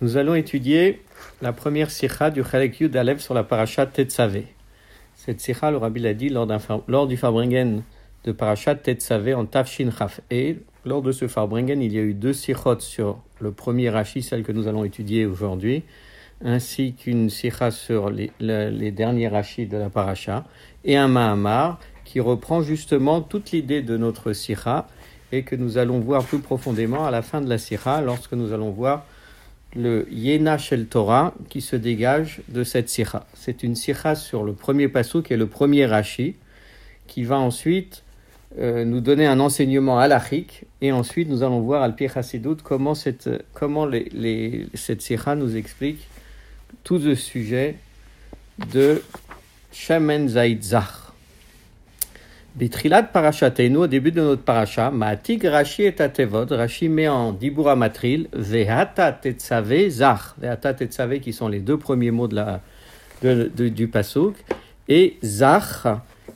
Nous allons étudier la première sikha du Chalek Yud Alev sur la parasha Tetzavé. Cette sikha, le Rabbi l'a dit lors, du Farbringen de parasha Tetzavé en Tafshin Chaf E. Lors de ce Farbringen, il y a eu deux sikhot sur le premier Rashi, celle que nous allons étudier aujourd'hui, ainsi qu'une sikha sur les, derniers Rashi de la parasha, et un Mahamar qui reprend justement toute l'idée de notre sikha et que nous allons voir plus profondément à la fin de la sikha lorsque nous allons voir le Yena Shel Torah qui se dégage de cette sikha. C'est une sikha sur le premier passou qui est le premier Rashi qui va ensuite euh, nous donner un enseignement halachique et ensuite nous allons voir al Hasidut comment cette, comment les, les, cette sikha nous explique tout le sujet de Shamen Zaid Zach. Bitrilat parachatenu, au début de notre paracha, Maatik Rashi et Atevod, Rashi met en Dibura Matril, Vehata Tetzave Zach, Vehata Tetzave qui sont les deux premiers mots de la, du Pasuk, et Zach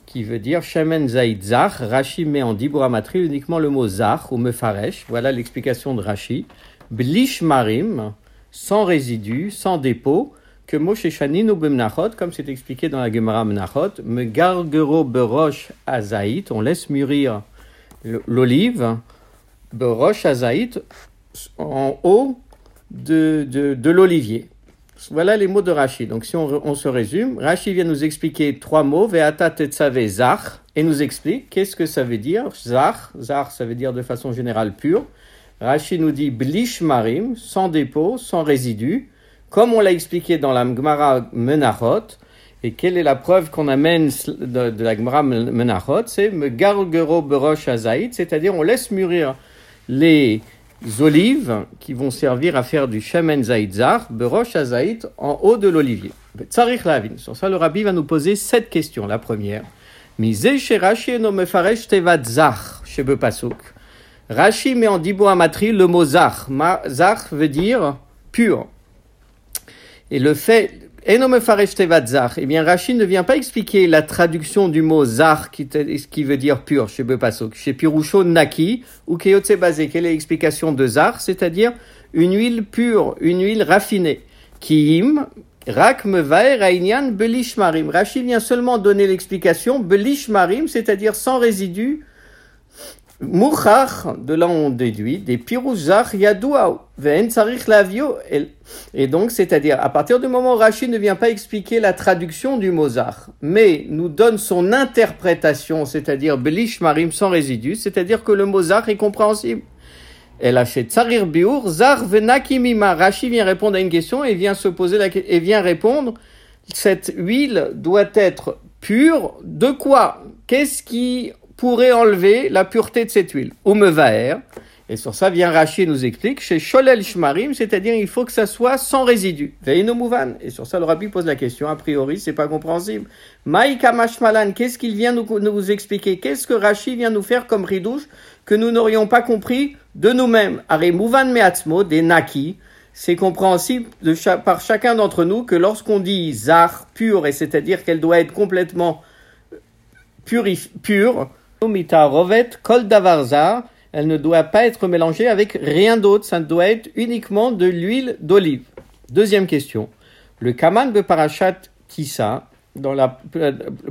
qui veut dire Shemen Zaid Zach, Rashi met en Dibura Matril uniquement le mot Zach ou Mefaresh, voilà l'explication de Rashi, Blish Marim, sans résidus, sans dépôt, que Moshe Shanin ou Bemnachot, comme c'est expliqué dans la Gemara Menachot, me gargero beroche azaït, on laisse mûrir l'olive, beroche azaït, en haut de, de, l'olivier. Voilà les mots de Rashi. Donc si on, on, se résume, Rashi vient nous expliquer trois mots, ve'ata tetzave zach, et nous explique qu'est-ce que ça veut dire, zach, zach ça veut dire de façon générale pure. Rashi nous dit blish marim, sans dépôt, sans résidus, comme on l'a expliqué dans la Gemara Menachot, et quelle est la preuve qu'on amène de, la Gemara Menachot C'est me gargero berosh azaït, c'est-à-dire on laisse mûrir les olives qui vont servir à faire du shemen zaïtzar, berosh azaït, en haut de l'olivier. Sur ça, le rabbi va nous poser sept questions. La première, Rashi no mefaresh chez. Rashi met en dibo amatri le mot zach. Zach veut dire pur. Et le fait, eh bien, Rachid ne vient pas expliquer la traduction du mot zar qui, qui veut dire pur chez Bepasok. Chez Piroucho, naki, ou keyotse basé. Quelle est l'explication de zar? C'est-à-dire une huile pure, une huile raffinée. Kiim, rak mevaer aïnian belish marim. Rachid vient seulement donner l'explication belish marim, c'est-à-dire sans résidus, Mouchar, de là on déduit, des pirouzach yadouaou, ve'en tsarich lavio. Et donc, c'est-à-dire, à partir du moment où Rachid ne vient pas expliquer la traduction du Mozart, mais nous donne son interprétation, c'est-à-dire belish marim sans résidus, c'est-à-dire que le Mozart est compréhensible. Elle achète tsarir biur, zar venakimima. Rachid vient répondre à une question et vient se poser la et vient répondre, cette huile doit être pure de quoi? Qu'est-ce qui pourrait enlever la pureté de cette huile. Ou mevaer. Et sur ça vient Rachid nous explique, chez Sholel Shmarim, c'est-à-dire il faut que ça soit sans résidus. Mouvan. Et sur ça, le rabbi pose la question, a priori, c'est pas compréhensible. Maïka Mashmalan, qu'est-ce qu'il vient nous, nous expliquer? Qu'est-ce que Rachid vient nous faire comme ridouche que nous n'aurions pas compris de nous-mêmes? Mouvan Meatzmo, des Naki, c'est compréhensible par chacun d'entre nous que lorsqu'on dit Zar, pur, et c'est-à-dire qu'elle doit être complètement pure, rovet kol davarza, elle ne doit pas être mélangée avec rien d'autre, ça doit être uniquement de l'huile d'olive. Deuxième question. Le kaman de parachat dans la,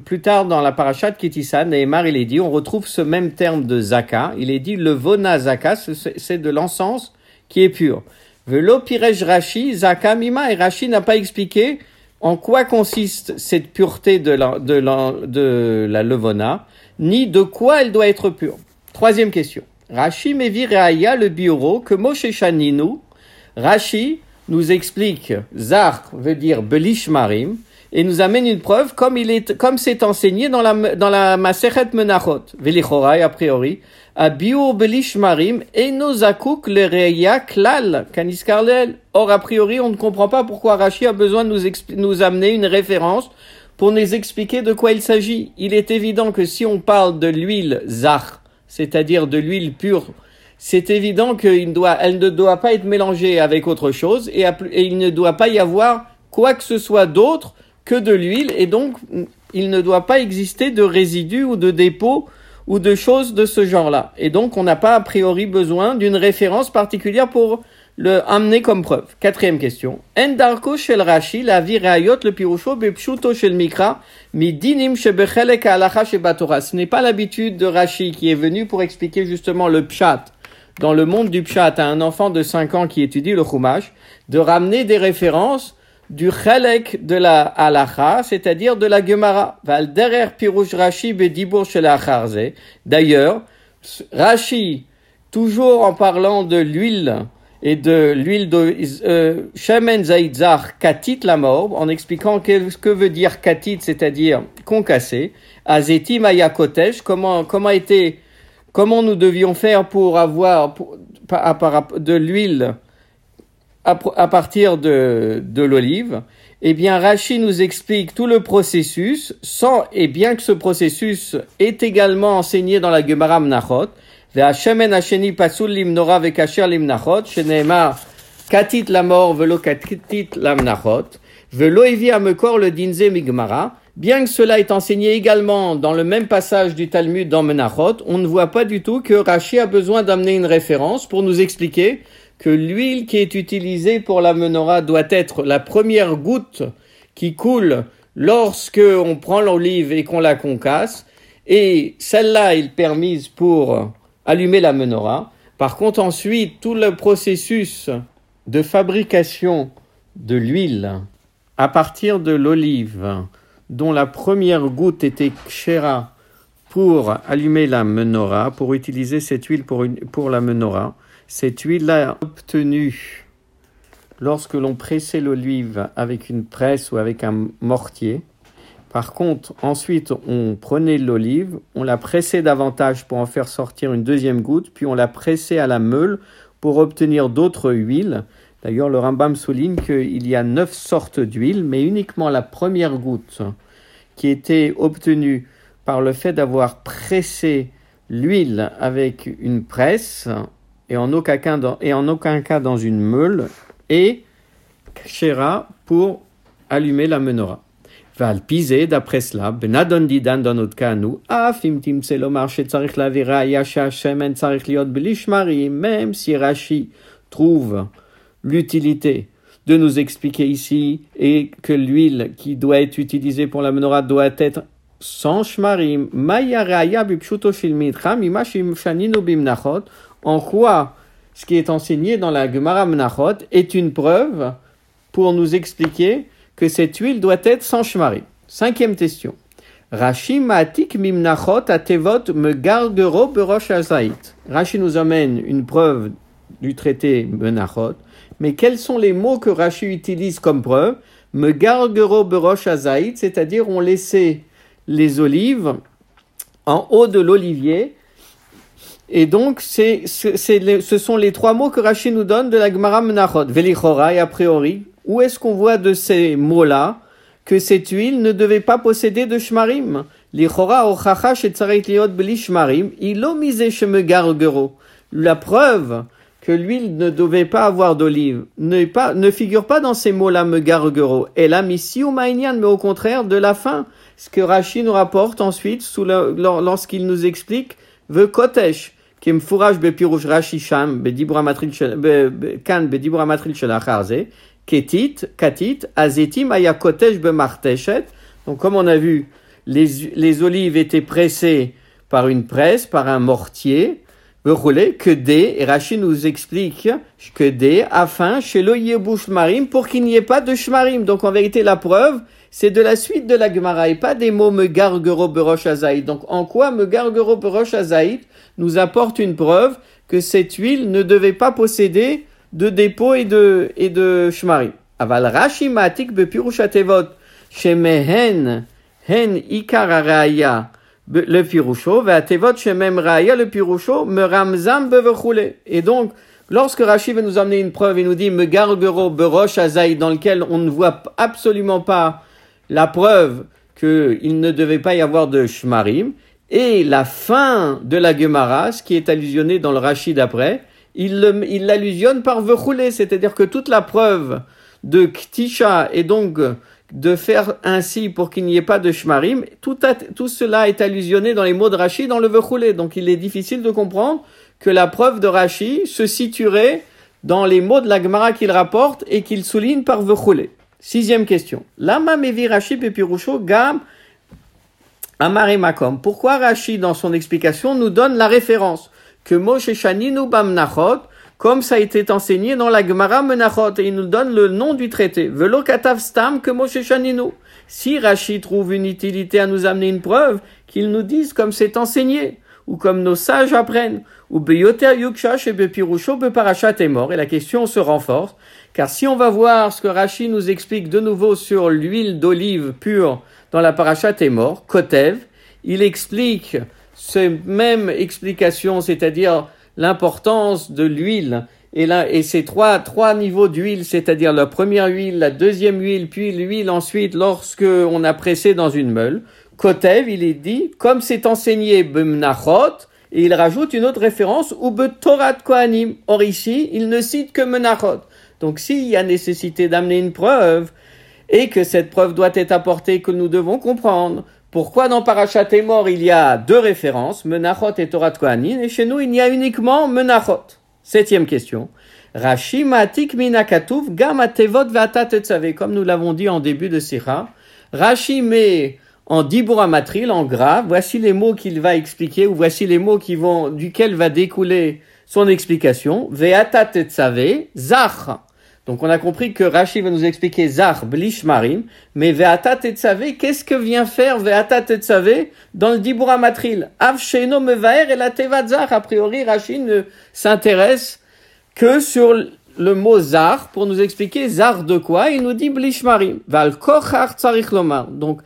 plus tard dans la parachat Kitissa, Nehemar, il est dit, on retrouve ce même terme de zaka, il est dit le vona zaka, c'est de l'encens qui est pur. Velo pirej rashi, zaka mima, et Rashi n'a pas expliqué en quoi consiste cette pureté de la levona ni de quoi elle doit être pure. Troisième question. Rashi Mevi Reaya, le bureau, que Moshe Shaninu, Rashi nous explique, Zar veut dire Belish Marim, et nous amène une preuve comme il est, comme c'est enseigné dans la, dans la Masechet Menachot, Velichorai a priori, à Biur Belish Marim, Enozakuk le Reya Klal, Kaniskarlel. Or, a priori, on ne comprend pas pourquoi Rashi a besoin de nous, nous amener une référence pour nous expliquer de quoi il s'agit. Il est évident que si on parle de l'huile zar, c'est-à-dire de l'huile pure, c'est évident qu'elle ne doit pas être mélangée avec autre chose et, et il ne doit pas y avoir quoi que ce soit d'autre que de l'huile et donc il ne doit pas exister de résidus ou de dépôts ou de choses de ce genre-là. Et donc on n'a pas a priori besoin d'une référence particulière pour le amener comme preuve. Quatrième question. Endarko shel Rashi, la virayot le pirusho bepshuto shel mikra, shebechelek alacha shebatora. Ce n'est pas l'habitude de Rashi qui est venu pour expliquer justement le pshat. Dans le monde du pshat, à un enfant de 5 ans qui étudie le chumash, de ramener des références du chelek de la halacha, c'est-à-dire de la gemara. Val derer pirush Rashi bedibur shel D'ailleurs, Rashi, toujours en parlant de l'huile, et de l'huile de euh, Shemen Zaitzar Katit la mort, en expliquant ce que veut dire Katit, c'est-à-dire concassé. Azeti Maya Kotesh, comment, comment était, comment nous devions faire pour avoir de l'huile à, partir de, de l'olive. Eh bien, Rashi nous explique tout le processus, sans, et bien que ce processus est également enseigné dans la Gemara Mnachot, והשמן השני פסול למנורה וכשר למנחות, שנאמר כתית למור ולא כתית למנחות, ולא הביא המקור le dinze migmara, Bien que cela est enseigné également dans le même passage du Talmud dans Menachot, on ne voit pas du tout que Rashi a besoin d'amener une référence pour nous expliquer que l'huile qui est utilisée pour la menorah doit être la première goutte qui coule lorsque on prend l'olive et qu'on la concasse, et celle-là est permise pour allumer la menorah. Par contre, ensuite, tout le processus de fabrication de l'huile à partir de l'olive, dont la première goutte était kshera pour allumer la menorah, pour utiliser cette huile pour, pour la menorah, cette huile-là obtenue lorsque l'on pressait l'olive avec une presse ou avec un mortier, par contre, ensuite, on prenait l'olive, on la pressait davantage pour en faire sortir une deuxième goutte, puis on la pressait à la meule pour obtenir d'autres huiles. D'ailleurs, le Rambam souligne qu'il y a neuf sortes d'huile, mais uniquement la première goutte qui était obtenue par le fait d'avoir pressé l'huile avec une presse et en aucun cas dans, et en aucun cas dans une meule et kshera pour allumer la menorah. ועל פי זה, d'après cela, בנדון דידן דונות כנו, אף אם תמצא לומר שצריך להביא ראיה שהשמן צריך להיות בלי שמרים, même si Rashi trouve l'utilité de nous expliquer ici et que l'huile qui doit être utilisée pour la menorah doit être sans shmarim, maya raya bipshuto shilmitra mimashim shaninu bimnachot, en quoi ce qui est enseigné dans la Gemara Menachot est une preuve pour nous expliquer que cette huile doit être sans shmari. Cinquième question. Rashi matik mimnachot atevot me berosh. Rashi nous amène une preuve du traité menachot, mais quels sont les mots que Rashi utilise comme preuve? Me berosh c'est-à-dire on laissait les olives en haut de l'olivier. Et donc, c'est, ce sont les trois mots que Rashi nous donne de la Gemara Menachot. Velichora, et a priori, où est-ce qu'on voit de ces mots-là que cette huile ne devait pas posséder de shmarim? La preuve que l'huile ne devait pas avoir d'olive ne, ne figure pas dans ces mots-là, megargero. Et la mission mais au contraire de la fin. Ce que Rashi nous rapporte ensuite lorsqu'il nous explique ve kotesh. shel ketit, katit, azetim, ayakotesh bemarteshet. Donc, comme on a vu, les, les olives étaient pressées par une presse, par un mortier, roulé que des, et Rachid nous explique que des, afin, chez le marim, pour qu'il n'y ait pas de shmarim. Donc, en vérité, la preuve, c'est de la suite de la Gemara et pas des mots me gargero berosh. Donc, en quoi me gargero berosh nous apporte une preuve que cette huile ne devait pas posséder de dépôt et de, et de shmari. Aval Rashi matik bepirushatevot shemehen hen ikar raya le pirusho ve'atevot shemem raya le pirusho me ramzam bevechule. Et donc, lorsque Rashi veut nous amener une preuve et nous dit me gargero berosh azaï dans lequel on ne voit absolument pas la preuve qu'il ne devait pas y avoir de shmarim, et la fin de la Gemara, ce qui est allusionné dans le Rashi d'après, il l'allusionne par vechoulé, c'est-à-dire que toute la preuve de Ktisha et donc de faire ainsi pour qu'il n'y ait pas de Shmarim, tout, cela est allusionné dans les mots de Rashi dans le vechoulé. Donc il est difficile de comprendre que la preuve de Rashi se situerait dans les mots de la Gemara qu'il rapporte et qu'il souligne par Vechule. Sixième question. Lama mevi Rashi Pepirusho gam Makom. Pourquoi Rashi, dans son explication, nous donne la référence que Moshe Shaninu Bamnachot, comme ça a été enseigné dans la Gemara Menachot, et il nous donne le nom du traité. Velo Katav Stam que Moshe Shaninu. Si Rashi trouve une utilité à nous amener une preuve, qu'il nous dise comme c'est enseigné, ou comme nos sages apprennent, ou Beyoter Yukshash et Bepirusho Beparachat est mort, et la question se renforce, car si on va voir ce que Rashi nous explique de nouveau sur l'huile d'olive pure dans la parachat est mort, Kotev, il explique cette même explication, c'est-à-dire l'importance de l'huile et là, et ces trois, trois niveaux d'huile, c'est-à-dire la première huile, la deuxième huile, puis l'huile ensuite lorsque on a pressé dans une meule. Kotev, il est dit, comme c'est enseigné Bemnachot, et il rajoute une autre référence, ou Torat Kohanim. Or ici, il ne cite que Menachot. Donc s'il y a nécessité d'amener une preuve, et que cette preuve doit être apportée, que nous devons comprendre, pourquoi dans Parashat mort il y a deux références, Menachot et Torat Kohanim, et chez nous il y a uniquement Menachot? Septième question. Rashi matik minakatuf gamatevot vatat Comme nous l'avons dit en début de Sira, Rashi met en matril, en gras, voici les mots qu'il va expliquer, ou voici les mots qui vont, duquel va découler son explication. Veata tetzave, zach. Donc on a compris que Rashi va nous expliquer zach blish marim, mais veata tetzave, qu'est-ce que vient faire veata tetzave dans le dibura matril? Av sheno mevaer et la. A priori, Rashi ne s'intéresse que sur le mot zar pour nous expliquer zar de quoi. Il nous dit blish marim. Val kochar. Donc,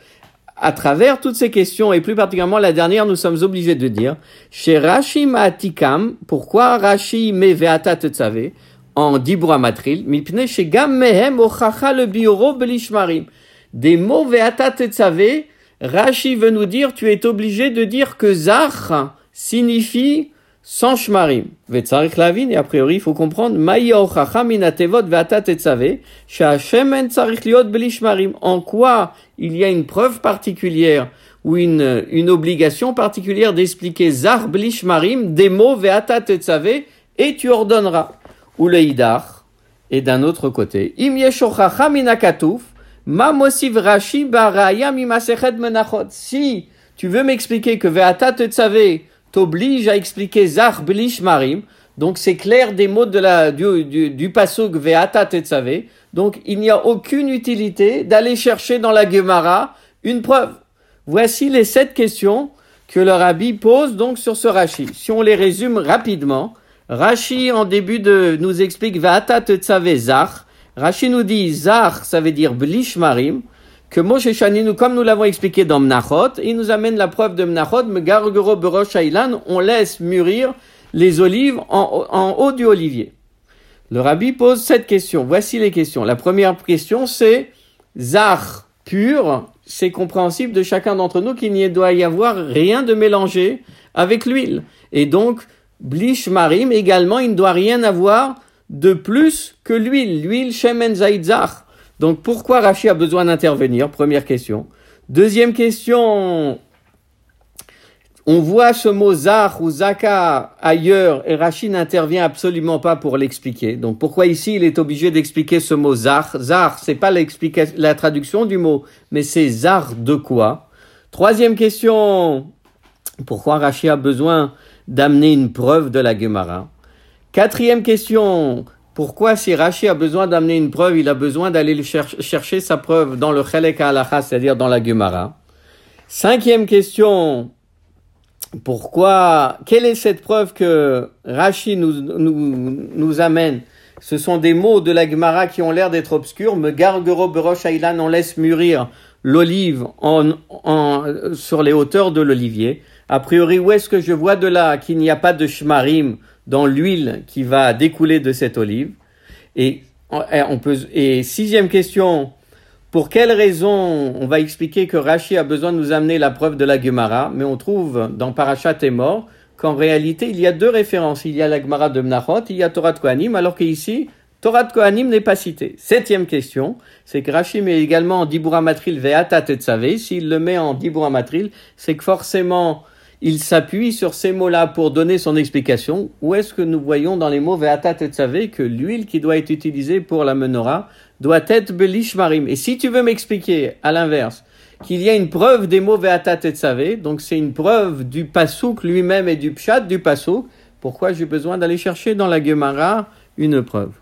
à travers toutes ces questions, et plus particulièrement la dernière, nous sommes obligés de dire, chez Rashi Maatikam, pourquoi Rashi me veata tetzave, en dibra matril, mipne chez gam mehem ochacha le belishmarim. Des mots veata tetzave, Rashi veut nous dire, tu es obligé de dire que zach signifie sans shmarim. Vetzarich lavin, et a priori, il faut comprendre, maya ochacha minatevot veata tetzave, she'ashem en tzarich liot belishmarim. En quoi il y a une preuve particulière ou une, obligation particulière d'expliquer zar blish marim, des mots veata tetzave, et tu ordonneras. Ou le idar. Et d'un autre côté, im yeshochacha minakatuf, ma mosiv rashi. Si tu veux m'expliquer que veata tetzave t'oblige à expliquer zar blish marim, donc c'est clair des mots de la, du, du, du pasuk veata tetzave, donc il n'y a aucune utilité d'aller chercher dans la Gemara une preuve. Voici les sept questions que le rabbi pose donc sur ce Rashi. Si on les résume rapidement, Rashi en début de nous explique Va'ata tsave zach. Rashi nous dit zach, ça veut dire blish marim. Que Moshe Shaninu, comme nous l'avons expliqué dans Mnachot, il nous amène la preuve de Mnachot, Megargoro Berosh on laisse mûrir les olives en, en haut du olivier. Le rabbi pose cette question. Voici les questions. La première question, c'est Zar pur. C'est compréhensible de chacun d'entre nous qu'il n'y doit y avoir rien de mélangé avec l'huile. Et donc, Blish Marim également, il ne doit rien avoir de plus que l'huile. L'huile Shemen Zar. Donc, pourquoi Rashi a besoin d'intervenir? Première question. Deuxième question, on voit ce mot zar ou zaka ailleurs et Rachid n'intervient absolument pas pour l'expliquer. Donc pourquoi ici il est obligé d'expliquer ce mot zar Zar, c'est pas la traduction du mot, mais c'est zar de quoi? Troisième question, pourquoi Rachid a besoin d'amener une preuve de la Gemara Quatrième question, pourquoi si Rachid a besoin d'amener une preuve, il a besoin d'aller chercher sa preuve dans le Chelek Halacha, c'est-à-dire dans la Gemara Cinquième question, pourquoi Quelle est cette preuve que Rashi nous, nous, nous amène? Ce sont des mots de la Gemara qui ont l'air d'être obscurs. Me gargero berosh on laisse mûrir l'olive en, en, sur les hauteurs de l'olivier. A priori, où est-ce que je vois de là qu'il n'y a pas de shmarim dans l'huile qui va découler de cette olive? Et sixième question, pour quelle raison on va expliquer que Rashi a besoin de nous amener la preuve de la Gemara, mais on trouve dans Parashat et mort qu'en réalité il y a deux références. Il y a la Gemara de Mnachot, il y a Torah de Kohanim, alors qu'ici, Torah de Kohanim n'est pas cité. Septième question, c'est que Rashi met également en Dibura Matril Ve'ata Tetzave. S'il le met en Dibura Matril, c'est que forcément il s'appuie sur ces mots-là pour donner son explication. Où est-ce que nous voyons dans les mots Ve'atat et Tzavé que l'huile qui doit être utilisée pour la menorah doit être Belishmarim? Et si tu veux m'expliquer, à l'inverse, qu'il y a une preuve des mots Ve'atat et Tzavé, donc c'est une preuve du Pasouk lui-même et du Pshat du Pasouk, pourquoi j'ai besoin d'aller chercher dans la Gemara une preuve?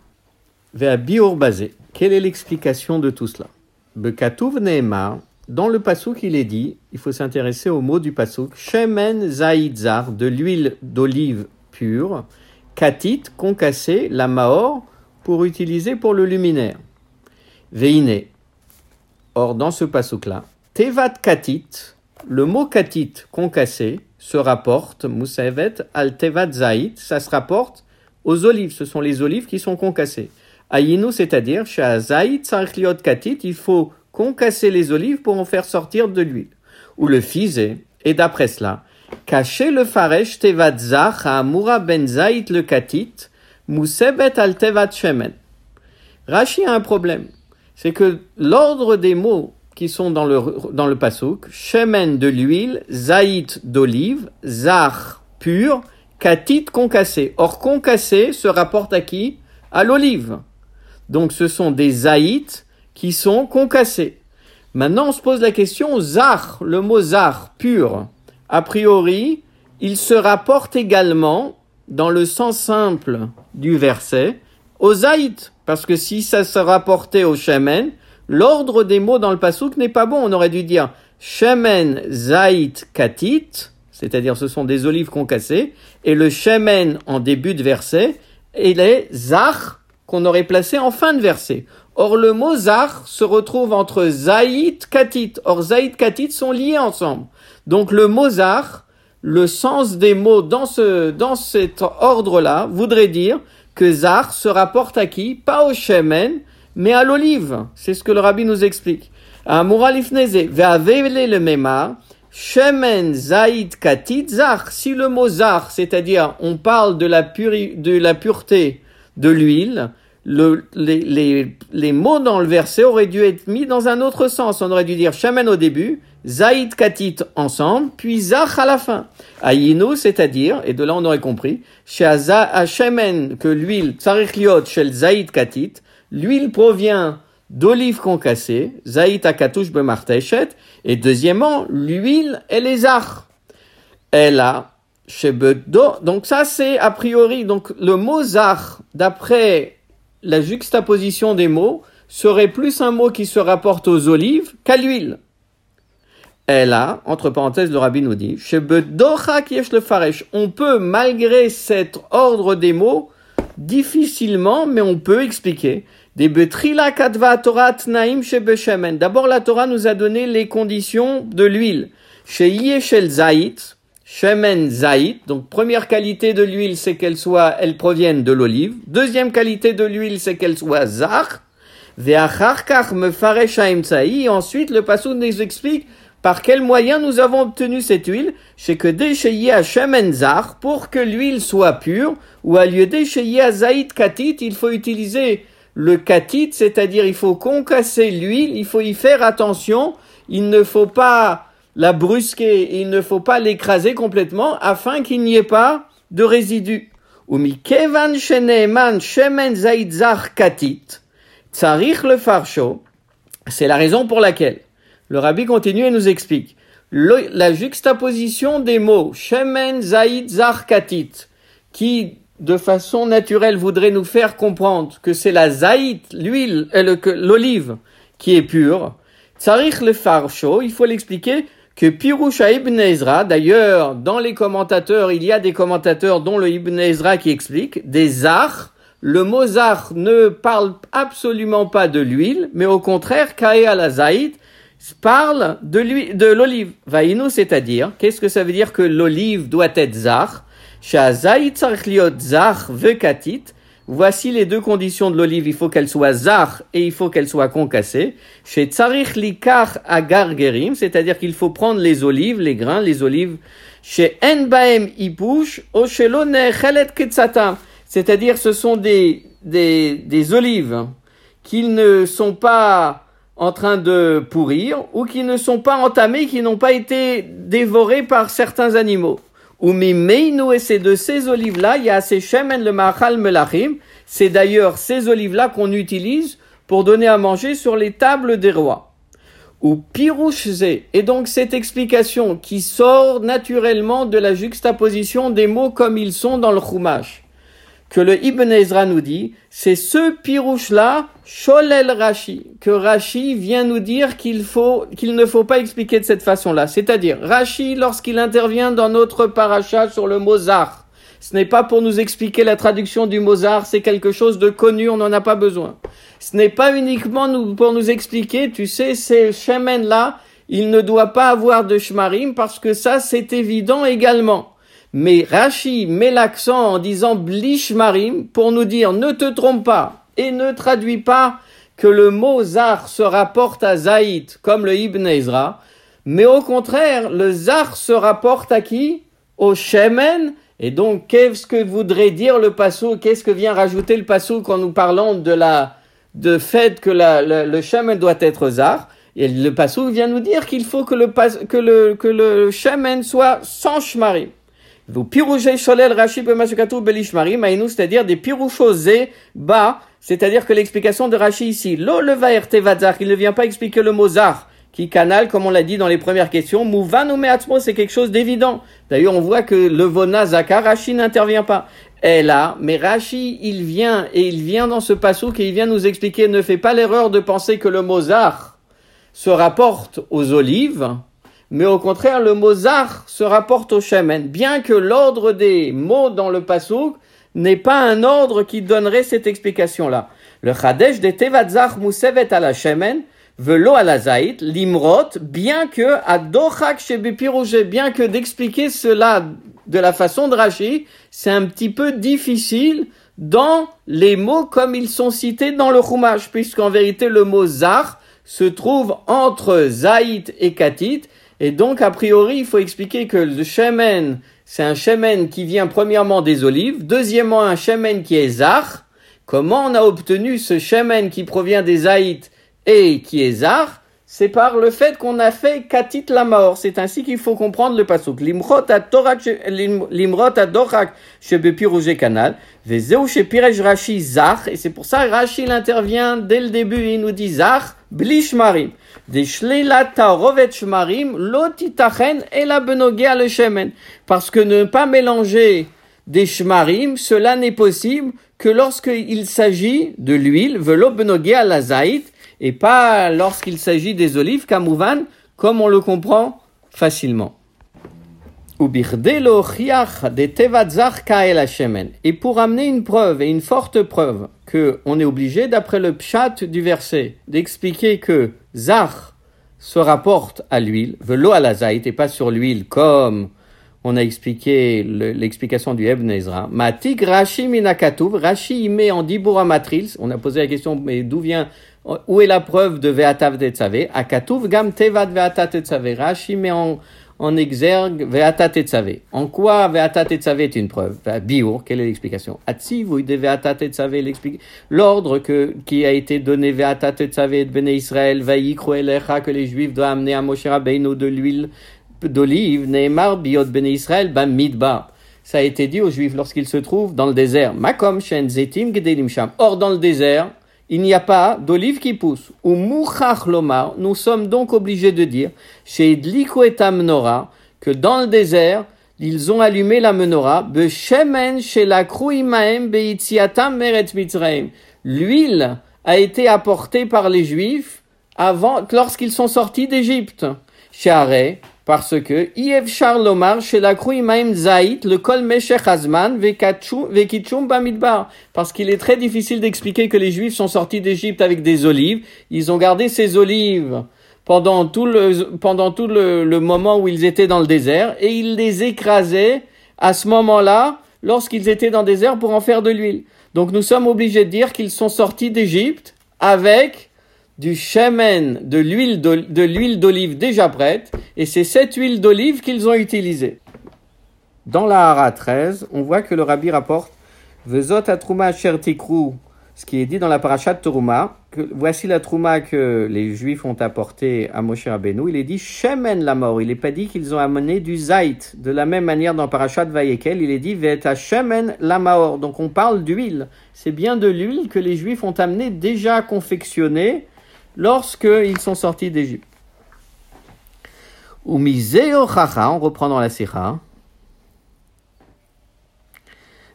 Ve'a basé. Quelle est l'explication de tout cela? Dans le pasouk, il est dit, il faut s'intéresser au mot du pasouk, Shemen Zaïdzar, de l'huile d'olive pure, Katit, concassé, la maor, pour utiliser pour le luminaire. Veine. Or, dans ce pasouk-là, Tevat Katit, le mot Katit, concassé, se rapporte, Moussavet al Tevat Zaït, ça se rapporte aux olives, ce sont les olives qui sont concassées. Ayinu, c'est-à-dire, Katit, il faut concasser les olives pour en faire sortir de l'huile. Ou le fisé, et d'après cela, cacher le faresh tevatzach à ben Zaït le katit, mousebet al tevat shemen. Rashi a un problème. C'est que l'ordre des mots qui sont dans le, dans le pasouk, shemen de l'huile, zaït d'olive, zach pur, katit concassé. Or, concassé se rapporte à qui? À l'olive. Donc, ce sont des zaïts qui sont concassés. Maintenant, on se pose la question, zar, le mot zar, pur, a priori, il se rapporte également, dans le sens simple du verset, au zaït, parce que si ça se rapportait au shemen, l'ordre des mots dans le pasouk n'est pas bon. On aurait dû dire shemen zaït katit, c'est-à-dire ce sont des olives concassées, et le shemen en début de verset, et les zar qu'on aurait placé en fin de verset. Or, le mot zar se retrouve entre zaït, katit. Or, zaït, katit sont liés ensemble. Donc, le mot zar, le sens des mots dans ce, dans cet ordre-là, voudrait dire que zar se rapporte à qui? Pas au shemen, mais à l'olive. C'est ce que le rabbi nous explique. Le mema, shemen, zaït, katit, zar. Si le mot zar, c'est-à-dire, on parle de la, de la pureté de l'huile, le, les, les, les, mots dans le verset auraient dû être mis dans un autre sens. On aurait dû dire shaman au début, zaïd katit ensemble, puis zach à la fin. Ayinu, c'est-à-dire, et de là on aurait compris, shaman, que l'huile, tsarich shel zaïd katit, l'huile provient d'olive concassée, zaïd akatouche bemartechet, et deuxièmement, l'huile est les arts. Elle a, donc ça c'est a priori, donc le mot zach, d'après la juxtaposition des mots serait plus un mot qui se rapporte aux olives qu'à l'huile. Elle a, entre parenthèses, le rabbi nous dit, on peut, malgré cet ordre des mots, difficilement, mais on peut expliquer. D'abord, la Torah nous a donné les conditions de l'huile. Zayit, Shemen Zait. Donc, première qualité de l'huile, c'est qu'elle soit, elle provienne de l'olive. Deuxième qualité de l'huile, c'est qu'elle soit zar. Et ensuite, le passou nous explique par quel moyen nous avons obtenu cette huile. C'est que déchayé à Shemen Zar, pour que l'huile soit pure, ou à lieu déchayé à Zaït Katit, il faut utiliser le katit, c'est-à-dire il faut concasser l'huile, il faut y faire attention, il ne faut pas la brusquer, il ne faut pas l'écraser complètement afin qu'il n'y ait pas de résidus. sheneman shemen zaitzar katit, tsarich le farcho, c'est la raison pour laquelle le rabbi continue et nous explique la juxtaposition des mots shemen katit, qui de façon naturelle voudrait nous faire comprendre que c'est la zaït, l'huile, euh, l'olive qui est pure, tsarich le farcho, il faut l'expliquer que Pirusha Ibn Ezra, d'ailleurs, dans les commentateurs, il y a des commentateurs dont le Ibn Ezra qui explique, des arts, le mot zar ne parle absolument pas de l'huile, mais au contraire, Kae al parle de de l'olive. Vainu, c'est-à-dire, qu'est-ce que ça veut dire que l'olive doit être zar? Shazait zar vekatit, Voici les deux conditions de l'olive. Il faut qu'elle soit zar et il faut qu'elle soit concassée. Chez tsarich likar agar c'est-à-dire qu'il faut prendre les olives, les grains, les olives. Chez enbaem ipush, ketsatam. C'est-à-dire ce sont des, des, des olives qui ne sont pas en train de pourrir ou qui ne sont pas entamés, qui n'ont pas été dévorés par certains animaux. Et c'est de ces olives-là, il y a ces shemen le machal melachim. C'est d'ailleurs ces olives-là qu'on utilise pour donner à manger sur les tables des rois. Ou pirouchze. Et donc cette explication qui sort naturellement de la juxtaposition des mots comme ils sont dans le chumash que le Ibn Ezra nous dit, c'est ce pirouche-là, Sholel Rashi, que Rashi vient nous dire qu'il faut, qu'il ne faut pas expliquer de cette façon-là. C'est-à-dire, Rashi, lorsqu'il intervient dans notre paracha sur le Mozart, ce n'est pas pour nous expliquer la traduction du Mozart, c'est quelque chose de connu, on n'en a pas besoin. Ce n'est pas uniquement pour nous expliquer, tu sais, ces chemins-là, il ne doit pas avoir de shmarim parce que ça, c'est évident également. Mais Rashi met l'accent en disant blishmarim pour nous dire ne te trompe pas et ne traduis pas que le mot zar se rapporte à Zaïd comme le Ibn Ezra, mais au contraire, le zar se rapporte à qui? Au shemen. Et donc, qu'est-ce que voudrait dire le passo Qu'est-ce que vient rajouter le passo quand nous parlons de la de fait que la, le shemen doit être zar? Et le passo vient nous dire qu'il faut que le, que le, que le shemen soit sans shmarim. C'est-à-dire des pirouchosés bas, c'est-à-dire que l'explication de Rashi ici, lo il ne vient pas expliquer le mot zar, qui canal, comme on l'a dit dans les premières questions, mouvano meatzmo, c'est quelque chose d'évident. D'ailleurs, on voit que le vona zakar, Rashi n'intervient pas. Et là, mais Rashi, il vient, et il vient dans ce passage et il vient nous expliquer, ne fait pas l'erreur de penser que le mot zar se rapporte aux olives, mais au contraire, le mot zar se rapporte au shemen, bien que l'ordre des mots dans le pasouk n'est pas un ordre qui donnerait cette explication-là. Le chadesh de tevatzar musevet à la shemen, velo à la zaït, limrot, bien que à dochak bien que d'expliquer cela de la façon de Rashi, c'est un petit peu difficile dans les mots comme ils sont cités dans le chumash, puisqu'en vérité le mot zar se trouve entre zaït et katit, et donc, a priori, il faut expliquer que le shemen, c'est un shemen qui vient premièrement des olives, deuxièmement un shemen qui est zar. Comment on a obtenu ce shemen qui provient des haïts et qui est zar? C'est par le fait qu'on a fait katit la mort. C'est ainsi qu'il faut comprendre le pasuk. Limrot adorak rouge kanal. Vezeu shepirej rashi zar. Et c'est pour ça Rashi intervient dès le début. Il nous dit zar, blishmarim. Des shmarim, lotitachen et la benogea le shemen. Parce que ne pas mélanger des shmarim, cela n'est possible que lorsqu'il s'agit de l'huile, velo benogea la zaït, et pas lorsqu'il s'agit des olives, kamouvan, comme on le comprend facilement. Et pour amener une preuve et une forte preuve que on est obligé, d'après le pshat du verset, d'expliquer que zar se rapporte à l'huile, velo à la zaït et pas sur l'huile comme on a expliqué l'explication du Ibn Ezra. Matik Rashi Rashi met en dibura matrils. On a posé la question, mais d'où vient, où est la preuve de ve'atav tetzave? Akatuv gam tevat ve'atat tetzave. Rashi met en, en exergue Ve'ata Tetzavé. En quoi Ve'ata Tetzavé est une preuve? Bio, quelle est l'explication? Atsi, vous de Ve'ata Tetzavé l'explique. L'ordre que, qui a été donné Ve'ata Tetzavé de Bene Israël, Vaïkro Elecha, que les Juifs doivent amener à Moshe Rabbeinu de l'huile d'olive, Neymar, Biot Bene Israël, Bam Midbar. Ça a été dit aux Juifs lorsqu'ils se trouvent dans le désert. Makom Shen Zetim Gedelim Sham. Or, dans le désert, il n'y a pas d'olive qui pousse. Ou lomar, nous sommes donc obligés de dire, chez et menorah, que dans le désert, ils ont allumé la menorah, chez la. L'huile a été apportée par les Juifs avant, lorsqu'ils sont sortis d'Égypte. Parce que Iev Charlomar chez la Zaït, le Kol Meshech Azman, Vekitchum Bamidbar. Parce qu'il est très difficile d'expliquer que les Juifs sont sortis d'Égypte avec des olives. Ils ont gardé ces olives pendant tout le, pendant tout le, le moment où ils étaient dans le désert et ils les écrasaient à ce moment-là lorsqu'ils étaient dans le désert pour en faire de l'huile. Donc nous sommes obligés de dire qu'ils sont sortis d'Égypte avec du shemen, de l'huile de d'olive déjà prête, et c'est cette huile d'olive qu'ils ont utilisée. Dans la Hara 13, on voit que le rabbi rapporte Vezot atruma tikru ce qui est dit dans la Trouma, que voici la Trouma que les Juifs ont apportée à Moshe Rabbeinu. Il est dit Shemen la mort. Il n'est pas dit qu'ils ont amené du Zait. De la même manière, dans parashat Vayekel, il est dit Veta Shemen la mort. Donc on parle d'huile. C'est bien de l'huile que les Juifs ont amené déjà confectionnée lorsqu'ils sont sortis d'Égypte. Ou miseochacha, on reprend la Sikha.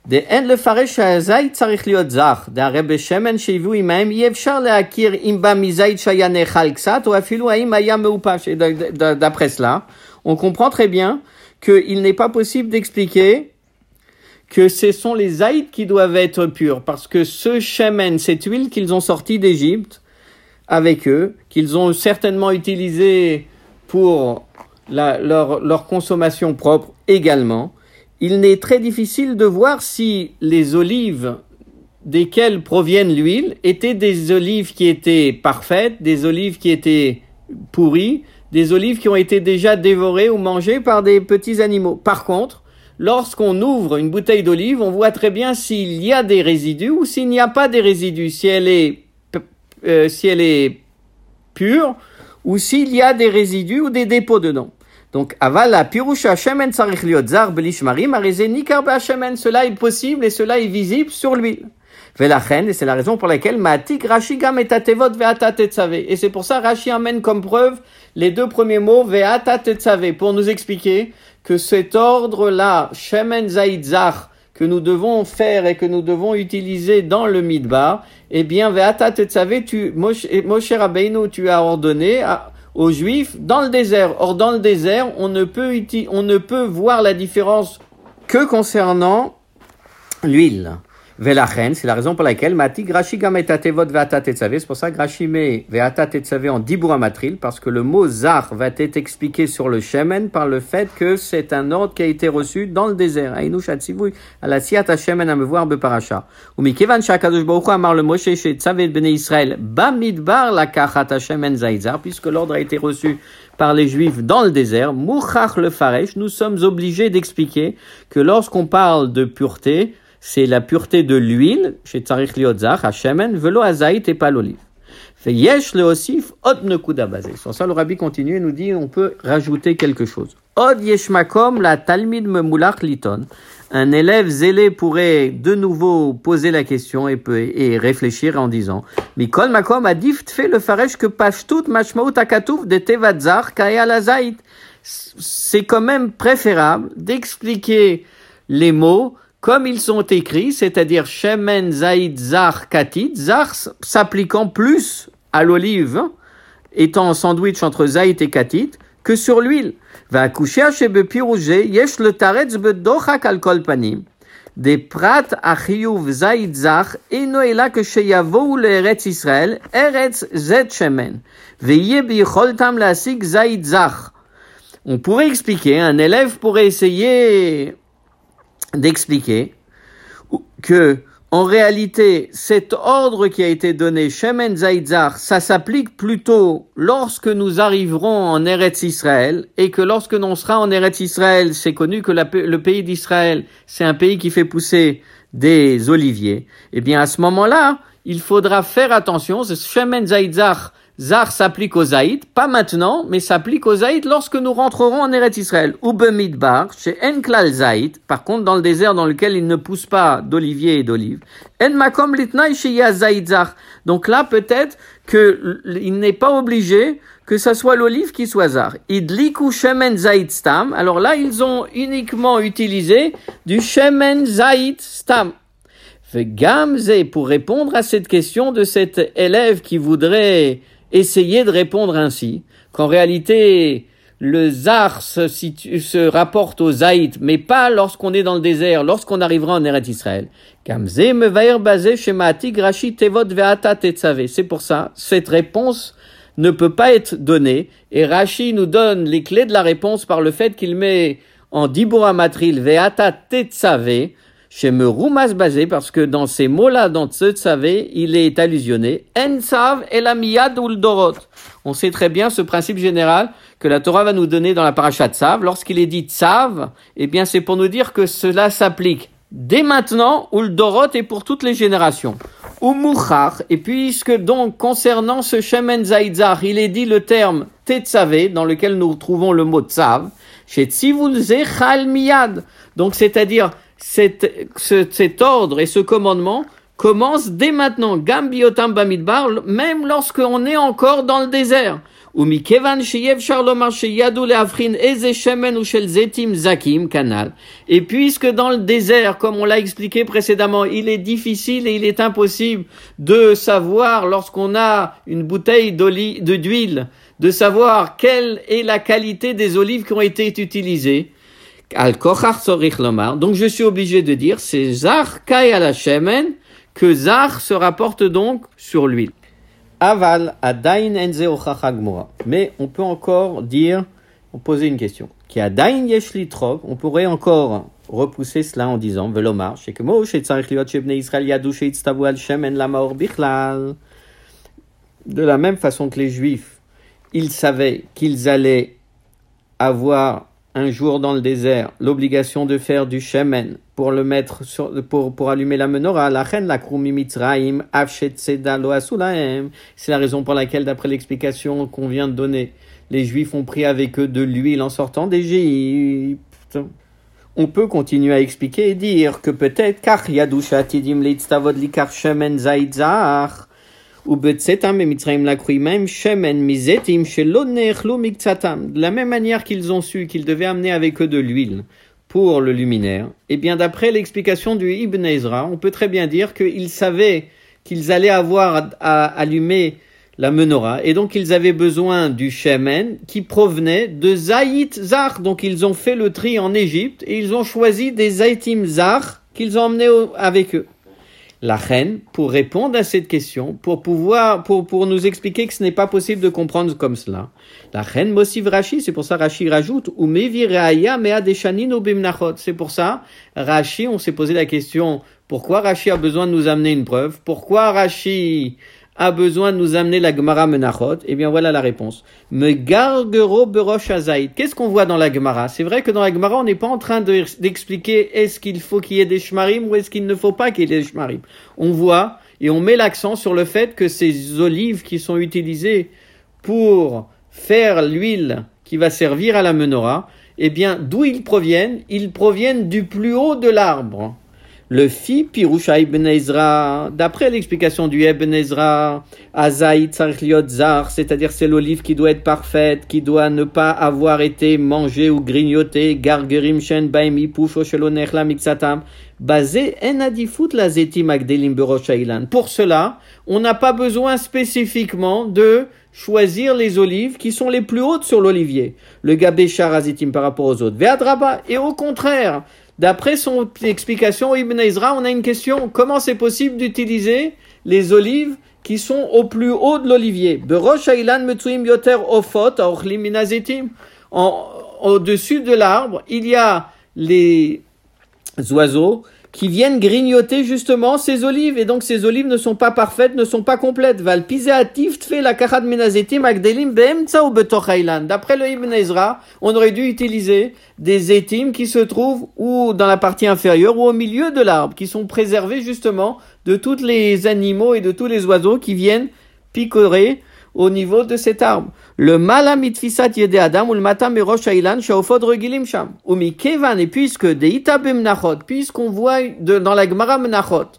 De en le faresh hazait tzarich liot zach, de Rebbe Shemen shivu imaim, yevchar leakir imba mizait shayan echal ksat, ou afilu aim ayam meupash. D'après cela, on comprend très bien qu'il n'est pas possible d'expliquer que ce sont les zaïd qui doivent être purs, parce que ce shemen, cette huile qu'ils ont sortie d'Égypte, avec eux, qu'ils ont certainement utilisé pour leur, leur consommation propre également, il n'est très difficile de voir si les olives desquelles proviennent l'huile étaient des olives qui étaient parfaites, des olives qui étaient pourries, des olives qui ont été déjà dévorées ou mangées par des petits animaux. Par contre, lorsqu'on ouvre une bouteille d'olive, on voit très bien s'il y a des résidus ou s'il n'y a pas des résidus, si elle est, euh, si elle est pure ou s'il y a des résidus ou des dépôts dedans. Donc, aval la pirusha shemen sarich liot zar belishmarim, nikar shemen. Cela est possible et cela est visible sur l'huile. Velachen, et c'est la raison pour laquelle Matik Rashi gam et atevot ve'ata Et c'est pour ça Rashi amène comme preuve les deux premiers mots ve'ata tetzave pour nous expliquer que cet ordre-là, shemen zaid zar, que nous devons faire et que nous devons utiliser dans le midbar, eh bien, ve'ata tetzave, tu, Moshe Rabbeinu, tu as ordonné aux Juifs dans le désert. Or, dans le désert, on ne peut, on ne peut voir la différence que concernant l'huile. Velachen, c'est la raison pour laquelle Mati Grashi Gametatevot Veata C'est pour ça Grashi met Veata en Dibura Matril, parce que le mot Zar va être expliqué sur le Shemen par le fait que c'est un ordre qui a été reçu dans le désert. Aïnou Shatsivui, à la Siata Shemen à me voir Beparacha. Ou Mikevan Shakadosh Baruch Amar le Moshe She Tzavet Bene Israël, Bamidbar la Kachat Shemen Zaizar, puisque l'ordre a été reçu par les Juifs dans le désert, Mouchach le Faresh, nous sommes obligés d'expliquer que lorsqu'on parle de pureté, c'est la pureté de l'huile, chez Tzarich Liotzach, Hashemen, velo azaït et pas l'olive. Fait yesh le osif, od nekuda basé. Sur ça, le rabbi continue et nous dit, on peut rajouter quelque chose. Od yeshmakom la talmid memulach liton. Un élève zélé pourrait de nouveau poser la question et, peut, et réfléchir en disant, Mikol makom adif fait le faresh que pashtut mashmaut akatouf de tevadzar kaya la C'est quand même préférable d'expliquer les mots comme ils sont écrits, c'est-à-dire Shemen Zaid Zar Katit, Zar s'appliquant plus à l'olive, étant en sandwich entre Zaid et Katit, que sur l'huile. Va accoucher à yesh le taretz bedochak al kolpanim. Des prat achiyuv zaid zach, eno ela que sheyavo le eretz Israël, eretz zet shemen. Veye bicholtam lasik zaid zach. On pourrait expliquer, un élève pourrait essayer d'expliquer que en réalité, cet ordre qui a été donné, Shemen Zaitzar, ça s'applique plutôt lorsque nous arriverons en Eretz Israël, et que lorsque l'on sera en Eretz Israël, c'est connu que le pays d'Israël, c'est un pays qui fait pousser des oliviers. Eh bien, à ce moment-là, il faudra faire attention, ce Shemen Zar s'applique aux Zaïd, pas maintenant, mais s'applique aux Zaïd lorsque nous rentrerons en Eretz Israël. Chez Enklal Zaïd, par contre dans le désert dans lequel il ne pousse pas d'olivier et d'olive. En Makom Litnaï chez Zaïd Zar. Donc là, peut-être qu'il n'est pas obligé que ce soit l'olive qui soit Zar. Idliku Shemen Zaïd Stam. Alors là, ils ont uniquement utilisé du Shemen Zaïd Stam. Gamze, pour répondre à cette question de cet élève qui voudrait essayer de répondre ainsi, qu'en réalité, le zar se, se rapporte au zaït, mais pas lorsqu'on est dans le désert, lorsqu'on arrivera en Eretz Israël. C'est pour ça, cette réponse ne peut pas être donnée, et Rashi nous donne les clés de la réponse par le fait qu'il met en Dibura Matril Veata Tetzave, chez Meroumas basé, parce que dans ces mots-là, dans Tsetsavé, il est allusionné, Ensav et la Miyad Dorot. On sait très bien ce principe général que la Torah va nous donner dans la paracha Tsav. Lorsqu'il est dit Tsav, eh bien, c'est pour nous dire que cela s'applique dès maintenant, ou le Dorot est pour toutes les générations. ou mouchar, et puisque donc concernant ce shemen zaïdzar, il est dit le terme tetzavé, dans lequel nous trouvons le mot tzav, chez tzivulze chal miyad. Donc c'est-à-dire cet, cet ordre et ce commandement commence dès maintenant, gambiotam bamidbar, même lorsqu'on est encore dans le désert. Et puisque dans le désert, comme on l'a expliqué précédemment, il est difficile et il est impossible de savoir lorsqu'on a une bouteille d'huile, de savoir quelle est la qualité des olives qui ont été utilisées. Al Donc je suis obligé de dire c'est zar kai la shemen que zar se rapporte donc sur l'huile. Aval adain enze Mais on peut encore dire, on poser une question. Qui adain trop, on pourrait encore repousser cela en disant, velomar, que De la même façon que les juifs, ils savaient qu'ils allaient avoir un jour dans le désert l'obligation de faire du shemen pour le mettre sur, pour, pour allumer la menorah, la reine la c'est la raison pour laquelle, d'après l'explication qu'on vient de donner, les Juifs ont pris avec eux de l'huile en sortant d'Égypte. On peut continuer à expliquer et dire que peut-être car Yadusha Tidim de la même manière qu'ils ont su qu'ils devaient amener avec eux de l'huile pour le luminaire, et eh bien d'après l'explication du Ibn Ezra, on peut très bien dire qu'ils savaient qu'ils allaient avoir à allumer la menorah, et donc ils avaient besoin du shemen qui provenait de Zaït Zar. Donc ils ont fait le tri en Égypte et ils ont choisi des Zaïtim Zar qu'ils ont emmenés avec eux la reine pour répondre à cette question, pour pouvoir, pour, pour nous expliquer que ce n'est pas possible de comprendre comme cela. La reine motive Rashi, c'est pour ça Rashi rajoute, ou C'est pour ça, Rashi, on s'est posé la question, pourquoi Rashi a besoin de nous amener une preuve? Pourquoi Rashi a besoin de nous amener la Gemara Menachot Eh bien, voilà la réponse. Me gargero berosh Qu'est-ce qu'on voit dans la Gemara? C'est vrai que dans la Gemara, on n'est pas en train d'expliquer est-ce qu'il faut qu'il y ait des shmarim ou est-ce qu'il ne faut pas qu'il y ait des shmarim. On voit et on met l'accent sur le fait que ces olives qui sont utilisées pour faire l'huile qui va servir à la menorah, eh bien, d'où ils proviennent? Ils proviennent du plus haut de l'arbre. Le fi Pirusha ibn Ezra, d'après l'explication du Ibn Ezra, Azaït Zar, c'est-à-dire c'est l'olive qui doit être parfaite, qui doit ne pas avoir été mangée ou grignotée, Gargerim Shen Baimi Pusho Shelonechla Mixatam, basé en adifut la Zeti Magdelim Pour cela, on n'a pas besoin spécifiquement de choisir les olives qui sont les plus hautes sur l'olivier. Le Gabé Azitim par rapport aux autres. Veadraba, et au contraire, D'après son explication, Ibn Ezra, on a une question. Comment c'est possible d'utiliser les olives qui sont au plus haut de l'olivier? Au-dessus de l'arbre, il y a les oiseaux qui viennent grignoter justement ces olives. Et donc ces olives ne sont pas parfaites, ne sont pas complètes. D'après le Ibn Ezra, on aurait dû utiliser des étimes qui se trouvent ou dans la partie inférieure ou au milieu de l'arbre, qui sont préservés justement de tous les animaux et de tous les oiseaux qui viennent picorer au niveau de cet arbre. Le malamitfisat yede adam ou le matam merosh ailan shaofod regilim sham. Ou kevan, et puisque de itabim nachot, puisqu'on voit dans la Gemara menachot,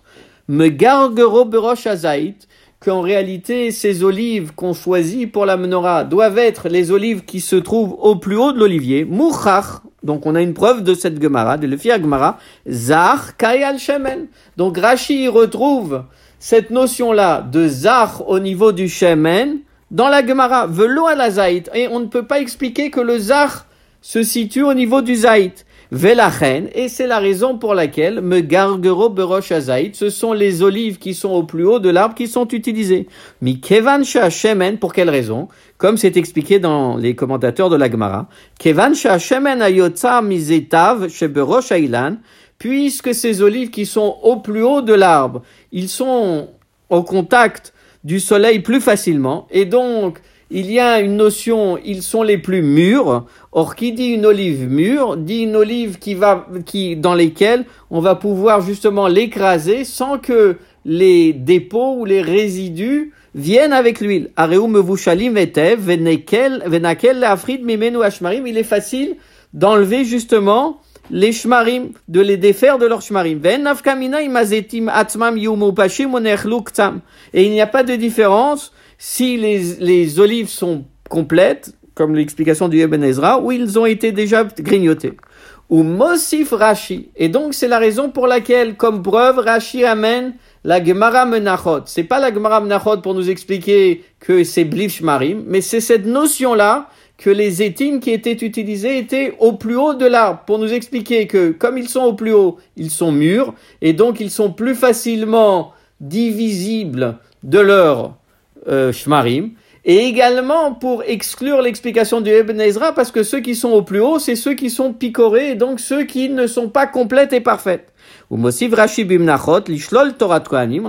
me gargero berosh azait, qu'en réalité, ces olives qu'on choisit pour la menorah doivent être les olives qui se trouvent au plus haut de l'olivier, mouchach, donc on a une preuve de cette Gemara, de le Gemara, zar kayal shemen. Donc Rashi retrouve cette notion-là de zar au niveau du shemen dans la Gemara, velo à la et on ne peut pas expliquer que le zar se situe au niveau du zaït. Velachen, et c'est la raison pour laquelle me gargero berosh azaït, ce sont les olives qui sont au plus haut de l'arbre qui sont utilisées. Mi kevan shemen, pour quelle raison? Comme c'est expliqué dans les commentateurs de la Gemara, kevan shemen ayotza mizetav sheberosh ailan, puisque ces olives qui sont au plus haut de l'arbre, ils sont au contact du soleil plus facilement, et donc il y a une notion, ils sont les plus mûrs. Or, qui dit une olive mûre, dit une olive qui va, qui, dans lesquelles on va pouvoir justement l'écraser sans que les dépôts ou les résidus viennent avec l'huile. Il est facile d'enlever justement les shmarim, de les défaire de leurs shmarim. Et il n'y a pas de différence si les, les olives sont complètes, comme l'explication du Ibn Ezra, ou ils ont été déjà grignotés. Ou Mosif Rashi. Et donc c'est la raison pour laquelle, comme preuve, Rashi amène la Gemara Menachot. C'est pas la Gemara Menachot pour nous expliquer que c'est Blif Shmarim, mais c'est cette notion-là que les étimes qui étaient utilisés étaient au plus haut de l'arbre pour nous expliquer que comme ils sont au plus haut, ils sont mûrs et donc ils sont plus facilement divisibles de leur euh, shmarim et également pour exclure l'explication du Ibn Ezra parce que ceux qui sont au plus haut, c'est ceux qui sont picorés et donc ceux qui ne sont pas complètes et parfaites. On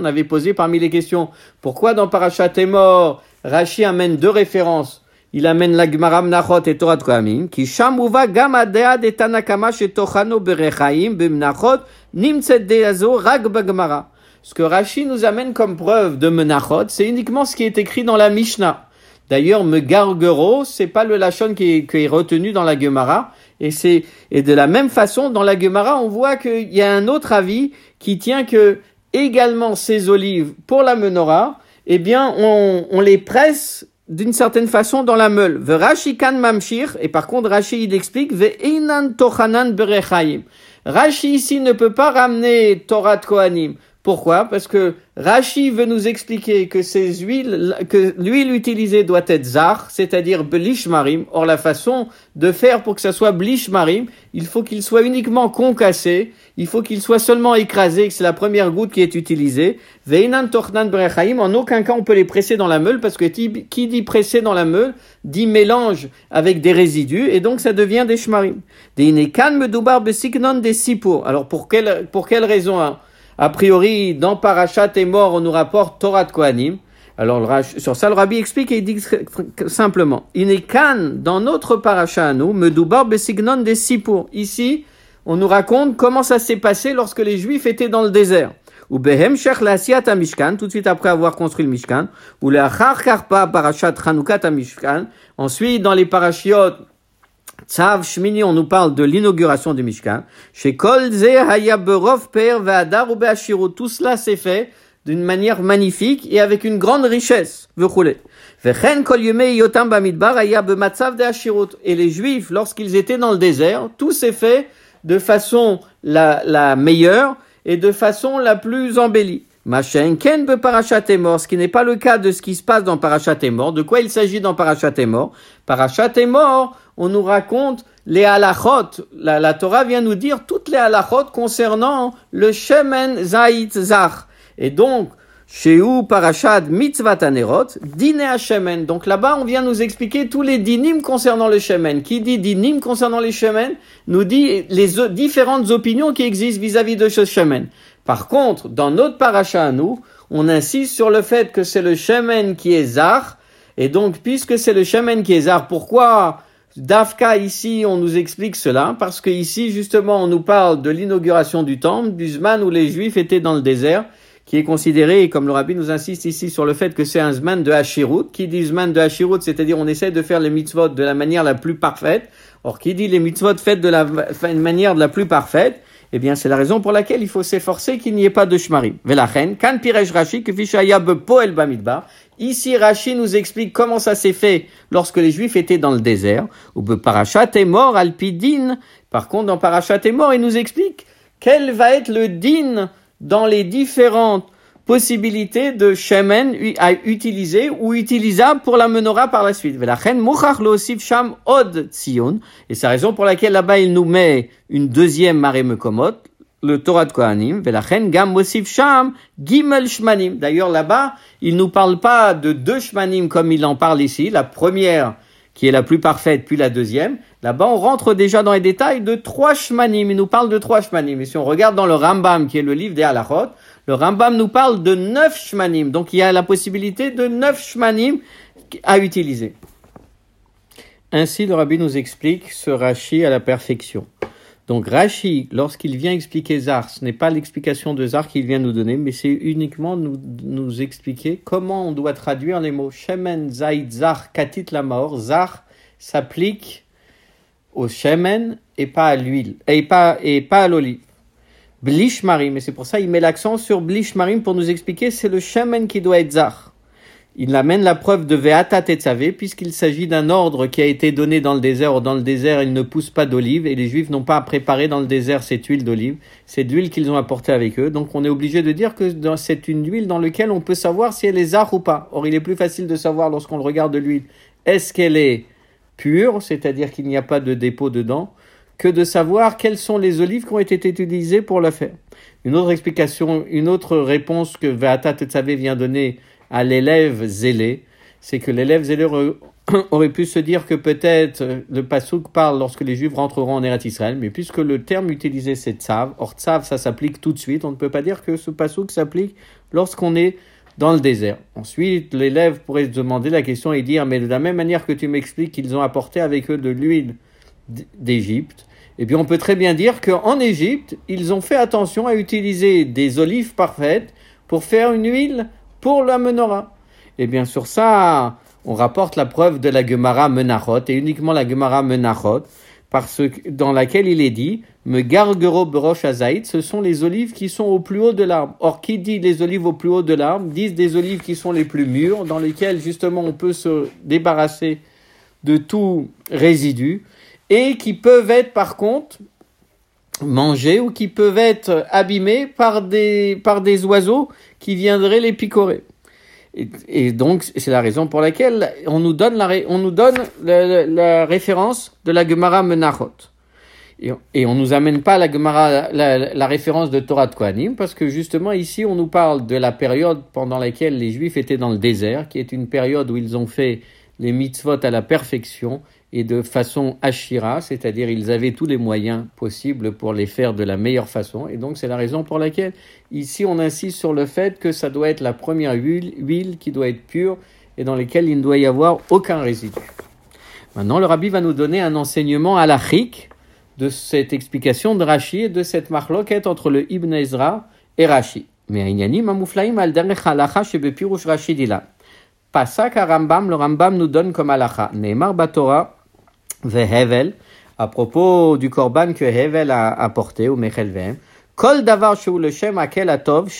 avait posé parmi les questions pourquoi dans Parashat mort Rashi amène deux références il amène la Gemara Mnachot et Torah Kohamim, qui shamuva gam adea de Tanakama shetochano berechaim bimnachot nimtzet deazo rag bagmara. Ce que Rashi nous amène comme preuve de Menachot, c'est uniquement ce qui est écrit dans la Mishnah. D'ailleurs, Megargero, c'est pas le lachon qui est, qui est retenu dans la Gemara, et c'est, et de la même façon, dans la Gemara, on voit qu'il y a un autre avis qui tient que également ces olives pour la menorah, eh bien, on, on les presse d'une certaine façon dans la meule. Rashi kan mamshir, et par contre Rashi il explique, tochanan berechaim. Rashi ici ne peut pas ramener Torah Kohanim. Pourquoi? Parce que Rashi veut nous expliquer que ces huiles, que l'huile utilisée doit être zar, c'est-à-dire blish marim. Or, la façon de faire pour que ça soit blish marim, il faut qu'il soit uniquement concassé, il faut qu'il soit seulement écrasé, que c'est la première goutte qui est utilisée. Veinan brechaim, en aucun cas on peut les presser dans la meule, parce que qui dit presser dans la meule, dit mélange avec des résidus, et donc ça devient des shmarim. Deinekan medoubar besignon des sipour. Alors, pour quelle, pour quelle raison hein? A priori, dans Parashat et mort, on nous rapporte Torah de Kohanim. Alors, sur ça, le rabbi explique et il dit simplement, Inekan, dans notre parachat à nous, Medoubar besignon des Sipour. Ici, on nous raconte comment ça s'est passé lorsque les Juifs étaient dans le désert. Ou Behem Shech Mishkan, tout de suite après avoir construit le Mishkan. Ou Achar Karpa Parashat Chanukat Mishkan. Ensuite, dans les parachiotes Tzav Shmini, on nous parle de l'inauguration du Mishkan. Chez Kolze Hayaberov Per Ve'adar ou Tout cela s'est fait d'une manière magnifique et avec une grande richesse. Et les Juifs, lorsqu'ils étaient dans le désert, tout s'est fait de façon la, meilleure et de façon la plus embellie. Machin Ken be Parachat mort, ce qui n'est pas le cas de ce qui se passe dans Parachat mort. De quoi il s'agit dans Parachat mort? Parachat mort, on nous raconte les halachot. La, Torah vient nous dire toutes les halachot concernant le Shemen Zait Zach. Et donc, où Parashad Mitzvah Tanerot, Dine Shemen. Donc là-bas, on vient nous expliquer tous les dinim concernant le Shemen. Qui dit dinim concernant les Shemen, nous dit les différentes opinions qui existent vis-à-vis de ce Shemen. Par contre, dans notre paracha à nous, on insiste sur le fait que c'est le chemin qui est zar, et donc puisque c'est le chemin qui est zar, pourquoi Dafka ici on nous explique cela Parce que ici justement on nous parle de l'inauguration du temple, du Zman où les Juifs étaient dans le désert, qui est considéré, comme le rabbi nous insiste ici sur le fait que c'est un Zman de Hashirut, qui dit Zman de Hashirut, c'est-à-dire on essaie de faire les mitzvot de la manière la plus parfaite, or qui dit les mitzvot faites de la manière de la plus parfaite, eh bien, c'est la raison pour laquelle il faut s'efforcer qu'il n'y ait pas de shmarim. Velachen, kan pirej Rashi, poel bamidbar. Ici, Rashi nous explique comment ça s'est fait lorsque les Juifs étaient dans le désert. Ou parachat est mort, alpidine. Par contre, dans parachat est mort, il nous explique quel va être le din dans les différentes possibilité de shemen à utiliser ou utilisable pour la menorah par la suite. od. Et c'est la raison pour laquelle là-bas il nous met une deuxième marée mekomot, le Torah de Kohanim, velachen gam sham gimel shmanim. D'ailleurs là-bas, il nous parle pas de deux shmanim comme il en parle ici. La première qui est la plus parfaite, puis la deuxième. Là-bas, on rentre déjà dans les détails de trois shmanim. Il nous parle de trois shmanim. Et si on regarde dans le Rambam, qui est le livre des halachot, le Rambam nous parle de neuf shmanim. Donc il y a la possibilité de neuf shmanim à utiliser. Ainsi, le rabbi nous explique ce rashi à la perfection. Donc Rashi, lorsqu'il vient expliquer Zar, ce n'est pas l'explication de Zar qu'il vient nous donner, mais c'est uniquement nous, expliquer comment on doit traduire les mots Shemen, Zaid, Zar, Katit, la mort. Zar s'applique au Shemen et pas à l'huile, et pas, et pas à l'olive. Blish Marim, et c'est pour ça il met l'accent sur Blish Marim pour nous expliquer c'est le Shemen qui doit être Zar. Il amène la preuve de Veata Tetzavé, puisqu'il s'agit d'un ordre qui a été donné dans le désert, dans le désert il ne pousse pas d'olive, et les Juifs n'ont pas à préparer dans le désert cette huile d'olive, c'est l'huile qu'ils ont apportée avec eux, donc on est obligé de dire que c'est une huile dans laquelle on peut savoir si elle est zar ou pas. Or il est plus facile de savoir lorsqu'on le regarde de l'huile, est-ce qu'elle est pure, c'est-à-dire qu'il n'y a pas de dépôt dedans, que de savoir quelles sont les olives qui ont été utilisées pour la faire. Une autre explication, une autre réponse que Veata Tetzavé vient donner à l'élève zélé, c'est que l'élève zélé aurait pu se dire que peut-être le pasouk parle lorsque les juifs rentreront en Eretz Israël, mais puisque le terme utilisé c'est tzav, or tzav ça s'applique tout de suite, on ne peut pas dire que ce pasouk s'applique lorsqu'on est dans le désert. Ensuite, l'élève pourrait se demander la question et dire, mais de la même manière que tu m'expliques qu'ils ont apporté avec eux de l'huile d'Égypte, et puis on peut très bien dire qu'en Égypte, ils ont fait attention à utiliser des olives parfaites pour faire une huile pour la menorah. Et bien sur ça, on rapporte la preuve de la Gemara Menachot, et uniquement la Gemara Menachot, parce que, dans laquelle il est dit, me gargero berosh azaït, ce sont les olives qui sont au plus haut de l'arbre. Or, qui dit les olives au plus haut de l'arbre, disent des olives qui sont les plus mûres, dans lesquelles justement on peut se débarrasser de tout résidu, et qui peuvent être par contre mangées ou qui peuvent être abîmées par des, par des oiseaux qui viendraient les picorer. Et, donc, c'est la raison pour laquelle on nous donne la, on nous donne la, référence de la Gemara Menachot. Et, on nous amène pas la Gemara, la, référence de Torah de Kohanim, parce que justement ici, on nous parle de la période pendant laquelle les Juifs étaient dans le désert, qui est une période où ils ont fait les mitzvot à la perfection, et de façon ashira, c'est-à-dire ils avaient tous les moyens possibles pour les faire de la meilleure façon. Et donc c'est la raison pour laquelle ici on insiste sur le fait que ça doit être la première huile, qui doit être pure et dans laquelle il ne doit y avoir aucun résidu. Maintenant le rabbi va nous donner un enseignement à de cette explication de Rashi et de cette marloquette entre le Ibn Ezra et Rashi. Mais al Rambam, le Rambam nous donne comme alacha. Neymar Batora, Hevel, à propos du korban que Hevel a apporté, ou Mechelvem, Kol davar le shem akel atov,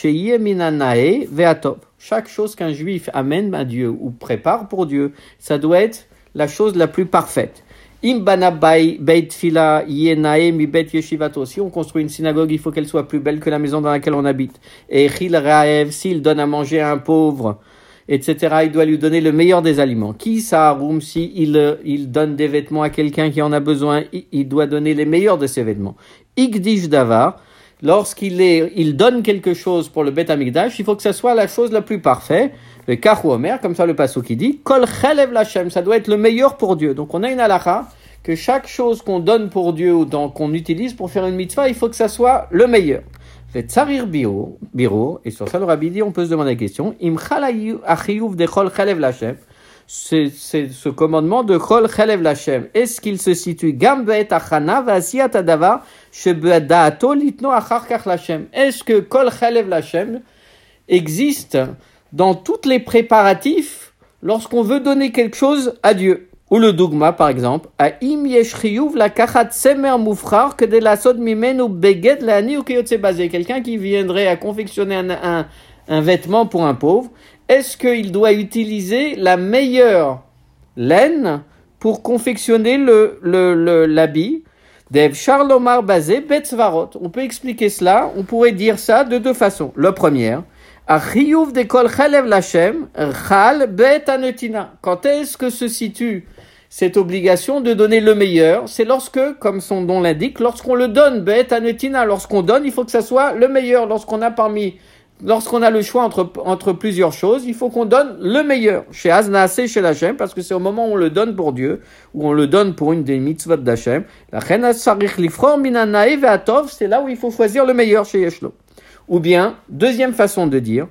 minanae ve'atov. Chaque chose qu'un juif amène à Dieu ou prépare pour Dieu, ça doit être la chose la plus parfaite. Si on construit une synagogue, il faut qu'elle soit plus belle que la maison dans laquelle on habite. Et s'il donne à manger à un pauvre, etc. Il doit lui donner le meilleur des aliments. Qui ça, si il, il donne des vêtements à quelqu'un qui en a besoin, il doit donner les meilleurs de ses vêtements. Igdish davar, lorsqu'il est, il donne quelque chose pour le Bet Amigdash, il faut que ça soit la chose la plus parfaite. Le Kahou Omer, comme ça le passo qui dit, Kol Chalev Lachem, ça doit être le meilleur pour Dieu. Donc on a une halakha que chaque chose qu'on donne pour Dieu ou qu'on utilise pour faire une mitzvah, il faut que ça soit le meilleur. Et sur ça le rabbi dit, on peut se demander la question, chol c'est ce commandement de chol chalev lachem, est-ce qu'il se situe est-ce que kol chalev lachem existe dans tous les préparatifs lorsqu'on veut donner quelque chose à Dieu? Ou le dogma, par exemple, a im la kachat semer moufrar que de la sod mimenu beged la ni ou basé. Quelqu'un qui viendrait à confectionner un, un, vêtement pour un pauvre, est-ce qu'il doit utiliser la meilleure laine pour confectionner le, le, l'habit? Dev Charlomar basé betzvarot. On peut expliquer cela, on pourrait dire ça de deux façons. La première, de kol chalev lachem, chal bet Quand est-ce que se situe cette obligation de donner le meilleur, c'est lorsque, comme son nom l'indique, lorsqu'on le donne, bet anetina, lorsqu'on donne, il faut que ça soit le meilleur. Lorsqu'on a parmi, lorsqu'on a le choix entre, entre plusieurs choses, il faut qu'on donne le meilleur. Chez Aznase, chez l'Hachem, parce que c'est au moment où on le donne pour Dieu, où on le donne pour une des mitzvot d'Hachem. La c'est là où il faut choisir le meilleur chez Yeshlo. Ou bien, deuxième façon de dire.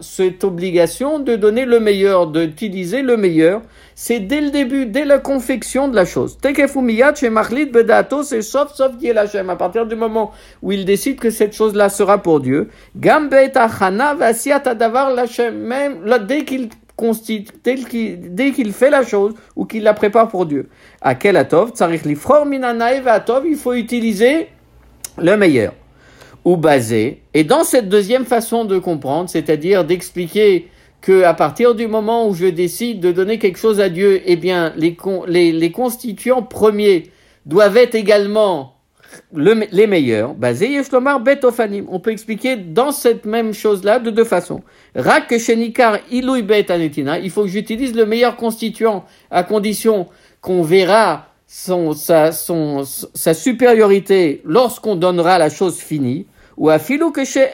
Cette obligation de donner le meilleur, d'utiliser le meilleur, c'est dès le début, dès la confection de la chose. C'est sauf, sauf À partir du moment où il décide que cette chose-là sera pour Dieu. Même dès qu'il dès qu'il fait la chose ou qu'il la prépare pour Dieu. À quel atov, il faut utiliser le meilleur ou basé. Et dans cette deuxième façon de comprendre, c'est-à-dire d'expliquer que à partir du moment où je décide de donner quelque chose à Dieu, eh bien, les, constituants premiers doivent être également les meilleurs, basé Yeshlomar Betofanim. On peut expliquer dans cette même chose-là de deux façons. Rak Shenikar Anetina, il faut que j'utilise le meilleur constituant à condition qu'on verra son, sa, son, sa supériorité lorsqu'on donnera la chose finie, ou à filou que chez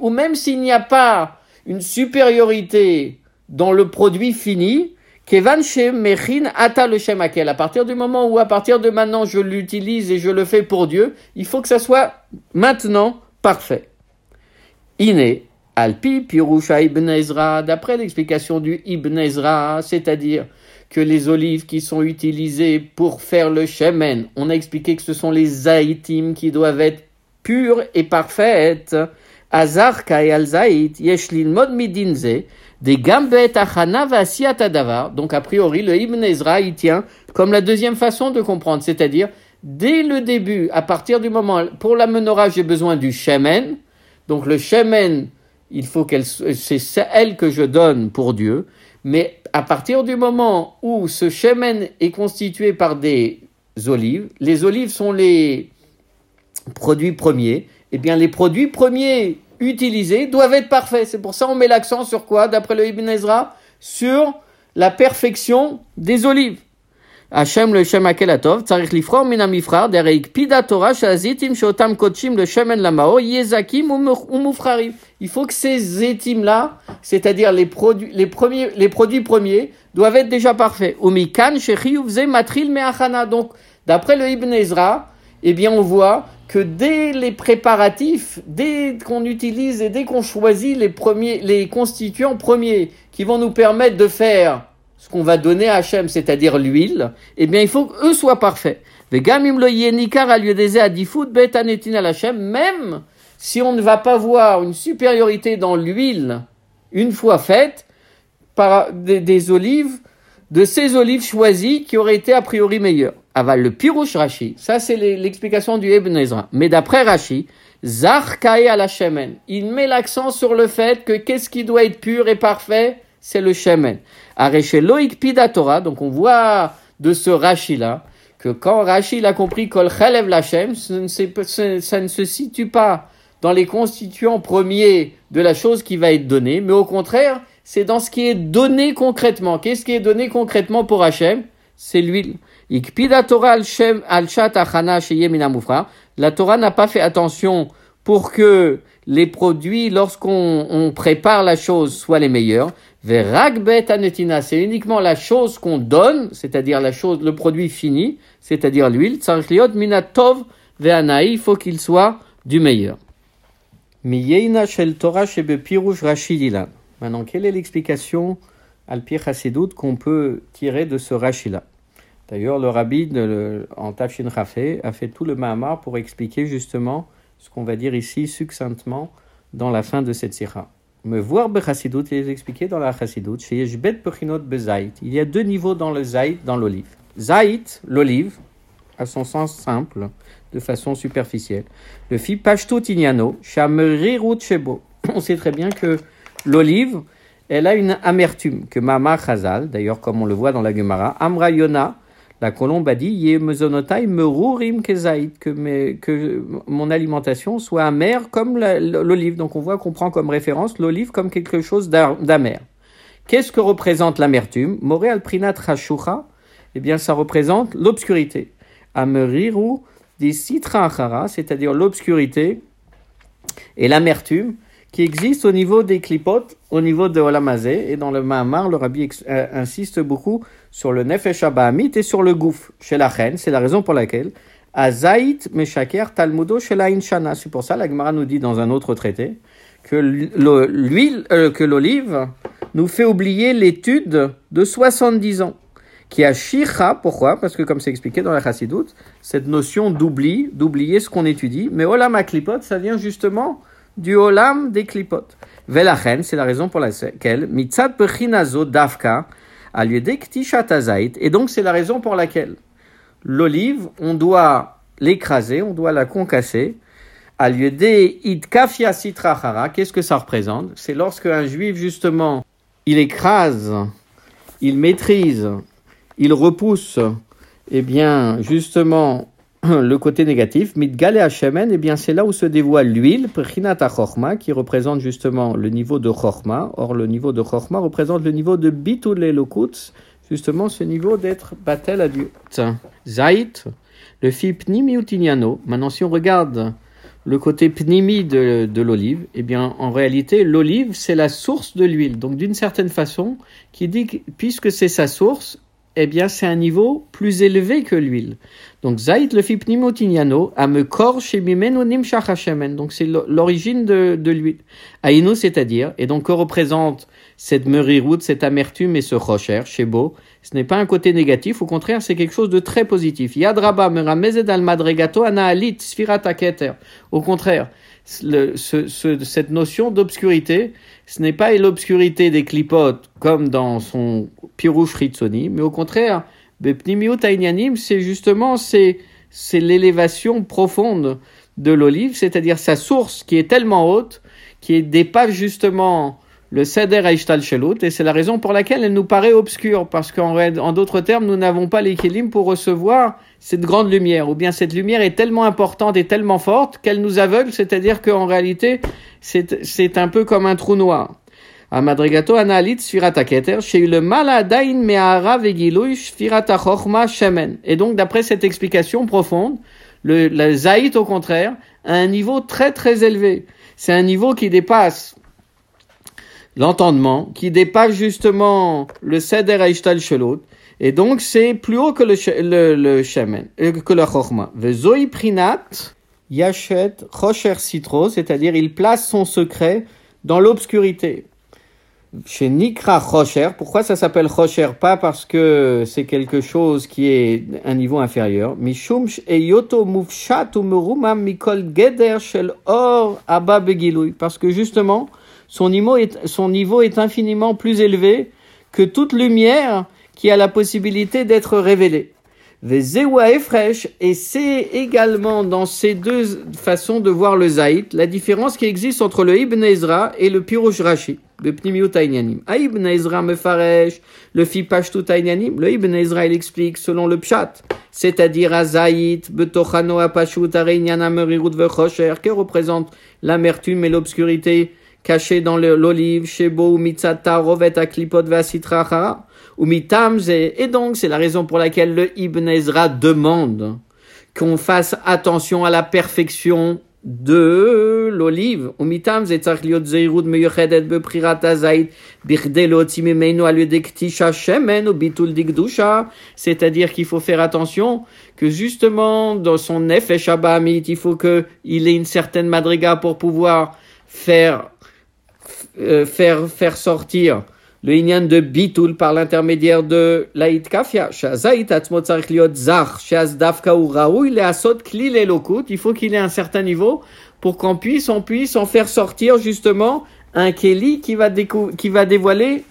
ou même s'il n'y a pas une supériorité dans le produit fini, Kevan Mechin Ata le Shemakel. À partir du moment où, à partir de maintenant, je l'utilise et je le fais pour Dieu, il faut que ça soit maintenant parfait. Iné, Alpi Pirusha Ibn Ezra, d'après l'explication du Ibn Ezra, c'est-à-dire que les olives qui sont utilisées pour faire le shemen, on a expliqué que ce sont les zaïtim qui doivent être pures et parfaites. Azar kai al zaït, yeshlin mod midinze, des gambet achana davar. Donc, a priori, le Ibn Ezra, il tient comme la deuxième façon de comprendre, c'est-à-dire, dès le début, à partir du moment, pour la menorah, j'ai besoin du shemen. Donc, le shemen, il faut qu'elle, c'est elle que je donne pour Dieu. Mais à partir du moment où ce shemen est constitué par des olives, les olives sont les produits premiers, eh bien les produits premiers utilisés doivent être parfaits. C'est pour ça qu'on met l'accent sur quoi, d'après le Ibn Ezra? Sur la perfection des olives. Hachem le Shem Akelatov, Tzarich Lifror Minamifrar, Dereik Pida Torah, Shazitim Shotam Kochim, le Shemen Lamao, Yezakim ou. Il faut que ces zétim-là, c'est-à-dire les produits, les premiers, les produits premiers, doivent être déjà parfaits. Umikan, Shechiyuvze, Matril Meachana. Donc, d'après le Ibn Ezra, eh bien, on voit que dès les préparatifs, dès qu'on utilise et dès qu'on choisit les premiers, les constituants premiers qui vont nous permettre de faire ce qu'on va donner à Hachem, c'est-à-dire l'huile, eh bien, il faut qu'eux soient parfaits. Même si on ne va pas voir une supériorité dans l'huile une fois faite par des, olives, de ces olives choisies qui auraient été a priori meilleures. Aval le pirouche Rashi, ça c'est l'explication du Ibn Ezra. Mais d'après Rashi, Zarkae à la il met l'accent sur le fait que qu'est-ce qui doit être pur et parfait c'est le Shemen. Loïk Pidatora, donc on voit de ce Rashi-là, que quand Rashi a compris Kol Chalev Lachem, ça ne se situe pas dans les constituants premiers de la chose qui va être donnée, mais au contraire, c'est dans ce qui est donné concrètement. Qu'est-ce qui est donné concrètement pour Hachem? C'est l'huile. La Torah n'a pas fait attention pour que les produits, lorsqu'on prépare la chose, soient les meilleurs. C'est uniquement la chose qu'on donne, c'est-à-dire la chose, le produit fini, c'est-à-dire l'huile. Minatov il faut qu'il soit du meilleur. Shel Torah. Maintenant, quelle est l'explication al pir qu'on peut tirer de ce rachila D'ailleurs, le rabbi de, en Tafshin Rafé a fait tout le Mahamar pour expliquer justement ce qu'on va dire ici succinctement dans la fin de cette sira. Me voir Bechassidut, il est expliqué dans la Chassidut, chez Yeshbet Pechinot Bezait. Il y a deux niveaux dans le Zait, dans l'olive. Zait, l'olive, à son sens simple, de façon superficielle. Le fi Pashto Tignano, Shamerirut Shebo. On sait très bien que l'olive, elle a une amertume, que Mama Chazal, d'ailleurs comme on le voit dans la Gemara, Amra Yona, la colombe a dit merurim que, que mon alimentation soit amère comme l'olive. Donc on voit qu'on prend comme référence l'olive comme quelque chose d'amer. Qu'est-ce que représente l'amertume? Moré prinat rashucha, eh bien ça représente l'obscurité. Ameriru di citra c'est-à-dire l'obscurité et l'amertume qui existe au niveau des clipotes, au niveau de Olamazé. Et dans le Mahamar, le rabbi euh, insiste beaucoup sur le Nefesh Abahamit et sur le gouffre chez la reine. C'est la raison pour laquelle Azaït Meshaker Talmudo Shelain Shana. C'est pour ça, la Gemara nous dit dans un autre traité que l'huile, euh, que l'olive nous fait oublier l'étude de 70 ans. Qui a shira, pourquoi? Parce que comme c'est expliqué dans la Chassidoute, cette notion d'oubli, d'oublier ce qu'on étudie, mais olam à klipot, ça vient justement du olam des klipot. Velachen, c'est la raison pour laquelle, mitzad pechinazo dafka, a lieu et donc c'est la raison pour laquelle l'olive, on doit l'écraser, on doit la concasser, a lieu idkafia sitrachara, qu'est-ce que ça représente? C'est lorsque un juif, justement, il écrase, il maîtrise, il repousse, eh bien, justement, le côté négatif, mitgale hashemen, eh bien, c'est là où se dévoile l'huile, prechinata chorma, qui représente justement le niveau de chorma. Or, le niveau de chorma représente le niveau de bitul elokut, justement ce niveau d'être batel adulte. Zait, le fi pnimi utiniano. Maintenant, si on regarde le côté pnimi de, de l'olive, eh bien, en réalité, l'olive, c'est la source de l'huile. Donc, d'une certaine façon, qui dit que, puisque c'est sa source, eh bien, c'est un niveau plus élevé que l'huile. Donc, Zaït le fipnimotignano, amekor shemimenonim shachashemen. Donc, c'est l'origine de, de l'huile. Aïno, c'est-à-dire, et donc, que représente cette meriroute, cette amertume et ce rocher, shebo, ce n'est pas un côté négatif, au contraire, c'est quelque chose de très positif. Yadraba meramezed al madregato anaalit sfirata keter. Au contraire, cette notion d'obscurité, ce n'est pas l'obscurité des clipotes comme dans son Pirouche Ritzoni, mais au contraire, c'est justement c'est, c'est l'élévation profonde de l'olive, c'est-à-dire sa source qui est tellement haute, qui dépasse justement le Seder Aishtal Shelut, et c'est la raison pour laquelle elle nous paraît obscure, parce qu'en en d'autres termes, nous n'avons pas l'équilibre pour recevoir cette grande lumière, ou bien cette lumière est tellement importante et tellement forte qu'elle nous aveugle, c'est-à-dire qu'en réalité, c'est un peu comme un trou noir. Chez le maladain me'ara chorma shemen. Et donc, d'après cette explication profonde, le, le zaït, au contraire, a un niveau très très élevé. C'est un niveau qui dépasse l'entendement, qui dépasse justement le seder aishtal shelot, et donc c'est plus haut que le, le, shemen, euh, que le chorma. Vezoi prinat, Yachet Rocher Citro, c'est-à-dire il place son secret dans l'obscurité. Chez Nikra Rocher, pourquoi ça s'appelle Rocher? Pas parce que c'est quelque chose qui est un niveau inférieur. Mikol Geder Shel Or Abba Parce que justement, son niveau, est, infiniment plus élevé que toute lumière qui a la possibilité d'être révélée et c'est également dans ces deux façons de voir le Zaït, la différence qui existe entre le Ibn Ezra et le Pirush Rashi, le Pnimiut Tainyanim. A Ibn Ezra Mefaresh, le Fipashtu Tainyanim, le Ibn Ezra il explique selon le Pshat, c'est-à-dire à Zaït, Betochano Apashut Vechosher, qui représente l'amertume et l'obscurité cachée dans l'olive, Shebo, Mitzata, Rovet, Aklipot, Vasitra, et donc c'est la raison pour laquelle le Ibn Ezra demande qu'on fasse attention à la perfection de l'olive. C'est-à-dire qu'il faut faire attention que justement dans son effet Shabbat, il faut qu'il ait une certaine madriga pour pouvoir faire, faire, faire sortir le inyan de bitul par l'intermédiaire de l'aït kafia. Il faut qu'il ait un certain niveau pour qu'on puisse, puisse en faire sortir justement un keli qui va, qui va dévoiler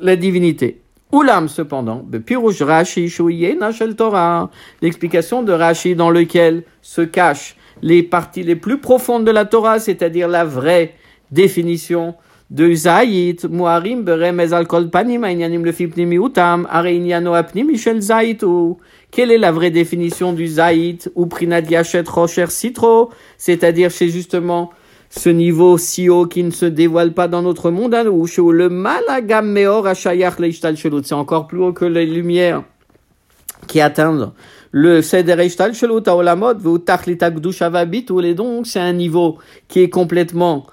la divinité. Oulam, cependant, Rashi Torah, l'explication de Rashi dans lequel se cachent les parties les plus profondes de la Torah, c'est-à-dire la vraie définition de Zayit, Muarim beremez al panim le fipnimi utam, are apnimi shel Zayit ou quelle est la vraie définition du Zayit ou prinad yachet rocher citro, c'est-à-dire c'est justement ce niveau si haut qui ne se dévoile pas dans notre monde, ou le malagam meor ashayach leishtal shelut, c'est encore plus haut que les lumières qui atteignent le seder ishtal shelut aolamot, ou tachlita gdusha et donc c'est un niveau qui est complètement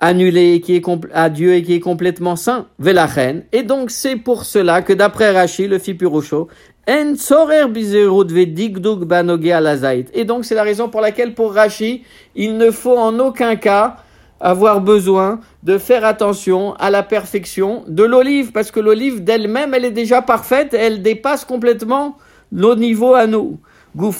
annulé qui est à Dieu et qui est complètement saint, Velachen. Et donc c'est pour cela que d'après Rashi, le Fipurocho, En alazait. Et donc c'est la raison pour laquelle pour Rashi, il ne faut en aucun cas avoir besoin de faire attention à la perfection de l'olive, parce que l'olive d'elle-même, elle est déjà parfaite, elle dépasse complètement nos niveaux à nous. La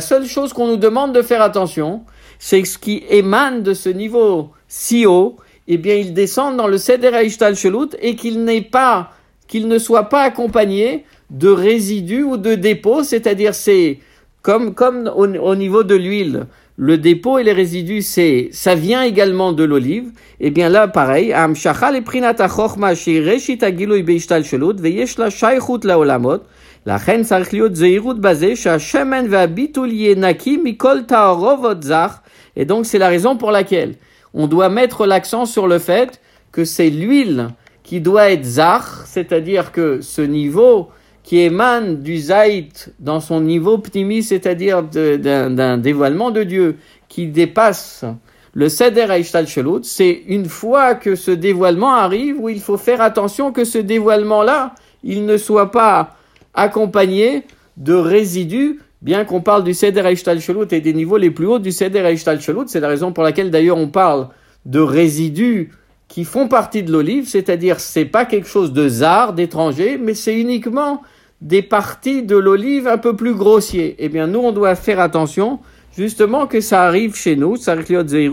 seule chose qu'on nous demande de faire attention, c'est ce qui émane de ce niveau si haut, eh bien, il descend dans le Seder Aishtal Shelut et qu'il n'est pas, qu'il ne soit pas accompagné de résidus ou de dépôts, c'est-à-dire c'est comme, comme au niveau de l'huile le dépôt et les résidus, c'est, ça vient également de l'olive. Et eh bien là, pareil, am shachal et prinat achokma shireshit agiloy beishtal shelud veyesh la shaychut la olamot. לכן צריך להיות זהירות בזה שהשמן והביטול יהיה נקי מכל תערובות זך. Et donc c'est la raison pour laquelle on doit mettre l'accent sur le fait que c'est l'huile qui doit être zach, c'est-à-dire que ce niveau qui émane du Zaït dans son niveau ptimi, c'est-à-dire d'un dévoilement de Dieu qui dépasse le Seder Aishtal Shelut, c'est une fois que ce dévoilement arrive où il faut faire attention que ce dévoilement-là, il ne soit pas accompagné de résidus, bien qu'on parle du Seder Shelut et des niveaux les plus hauts du Seder Shelut. C'est la raison pour laquelle d'ailleurs on parle de résidus qui font partie de l'olive, c'est-à-dire c'est pas quelque chose de zar, d'étranger, mais c'est uniquement des parties de l'olive un peu plus grossiers. Eh bien, nous, on doit faire attention, justement, que ça arrive chez nous,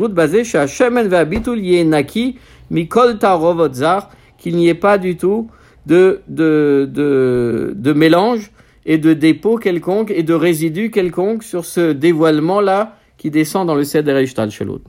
basé chez Vabitul Yenaki, Mikol Tarovotzar, qu'il n'y ait pas du tout de, de, de, de mélange et de dépôt quelconque et de résidus quelconque sur ce dévoilement-là qui descend dans le Seder Ishtal Shalot.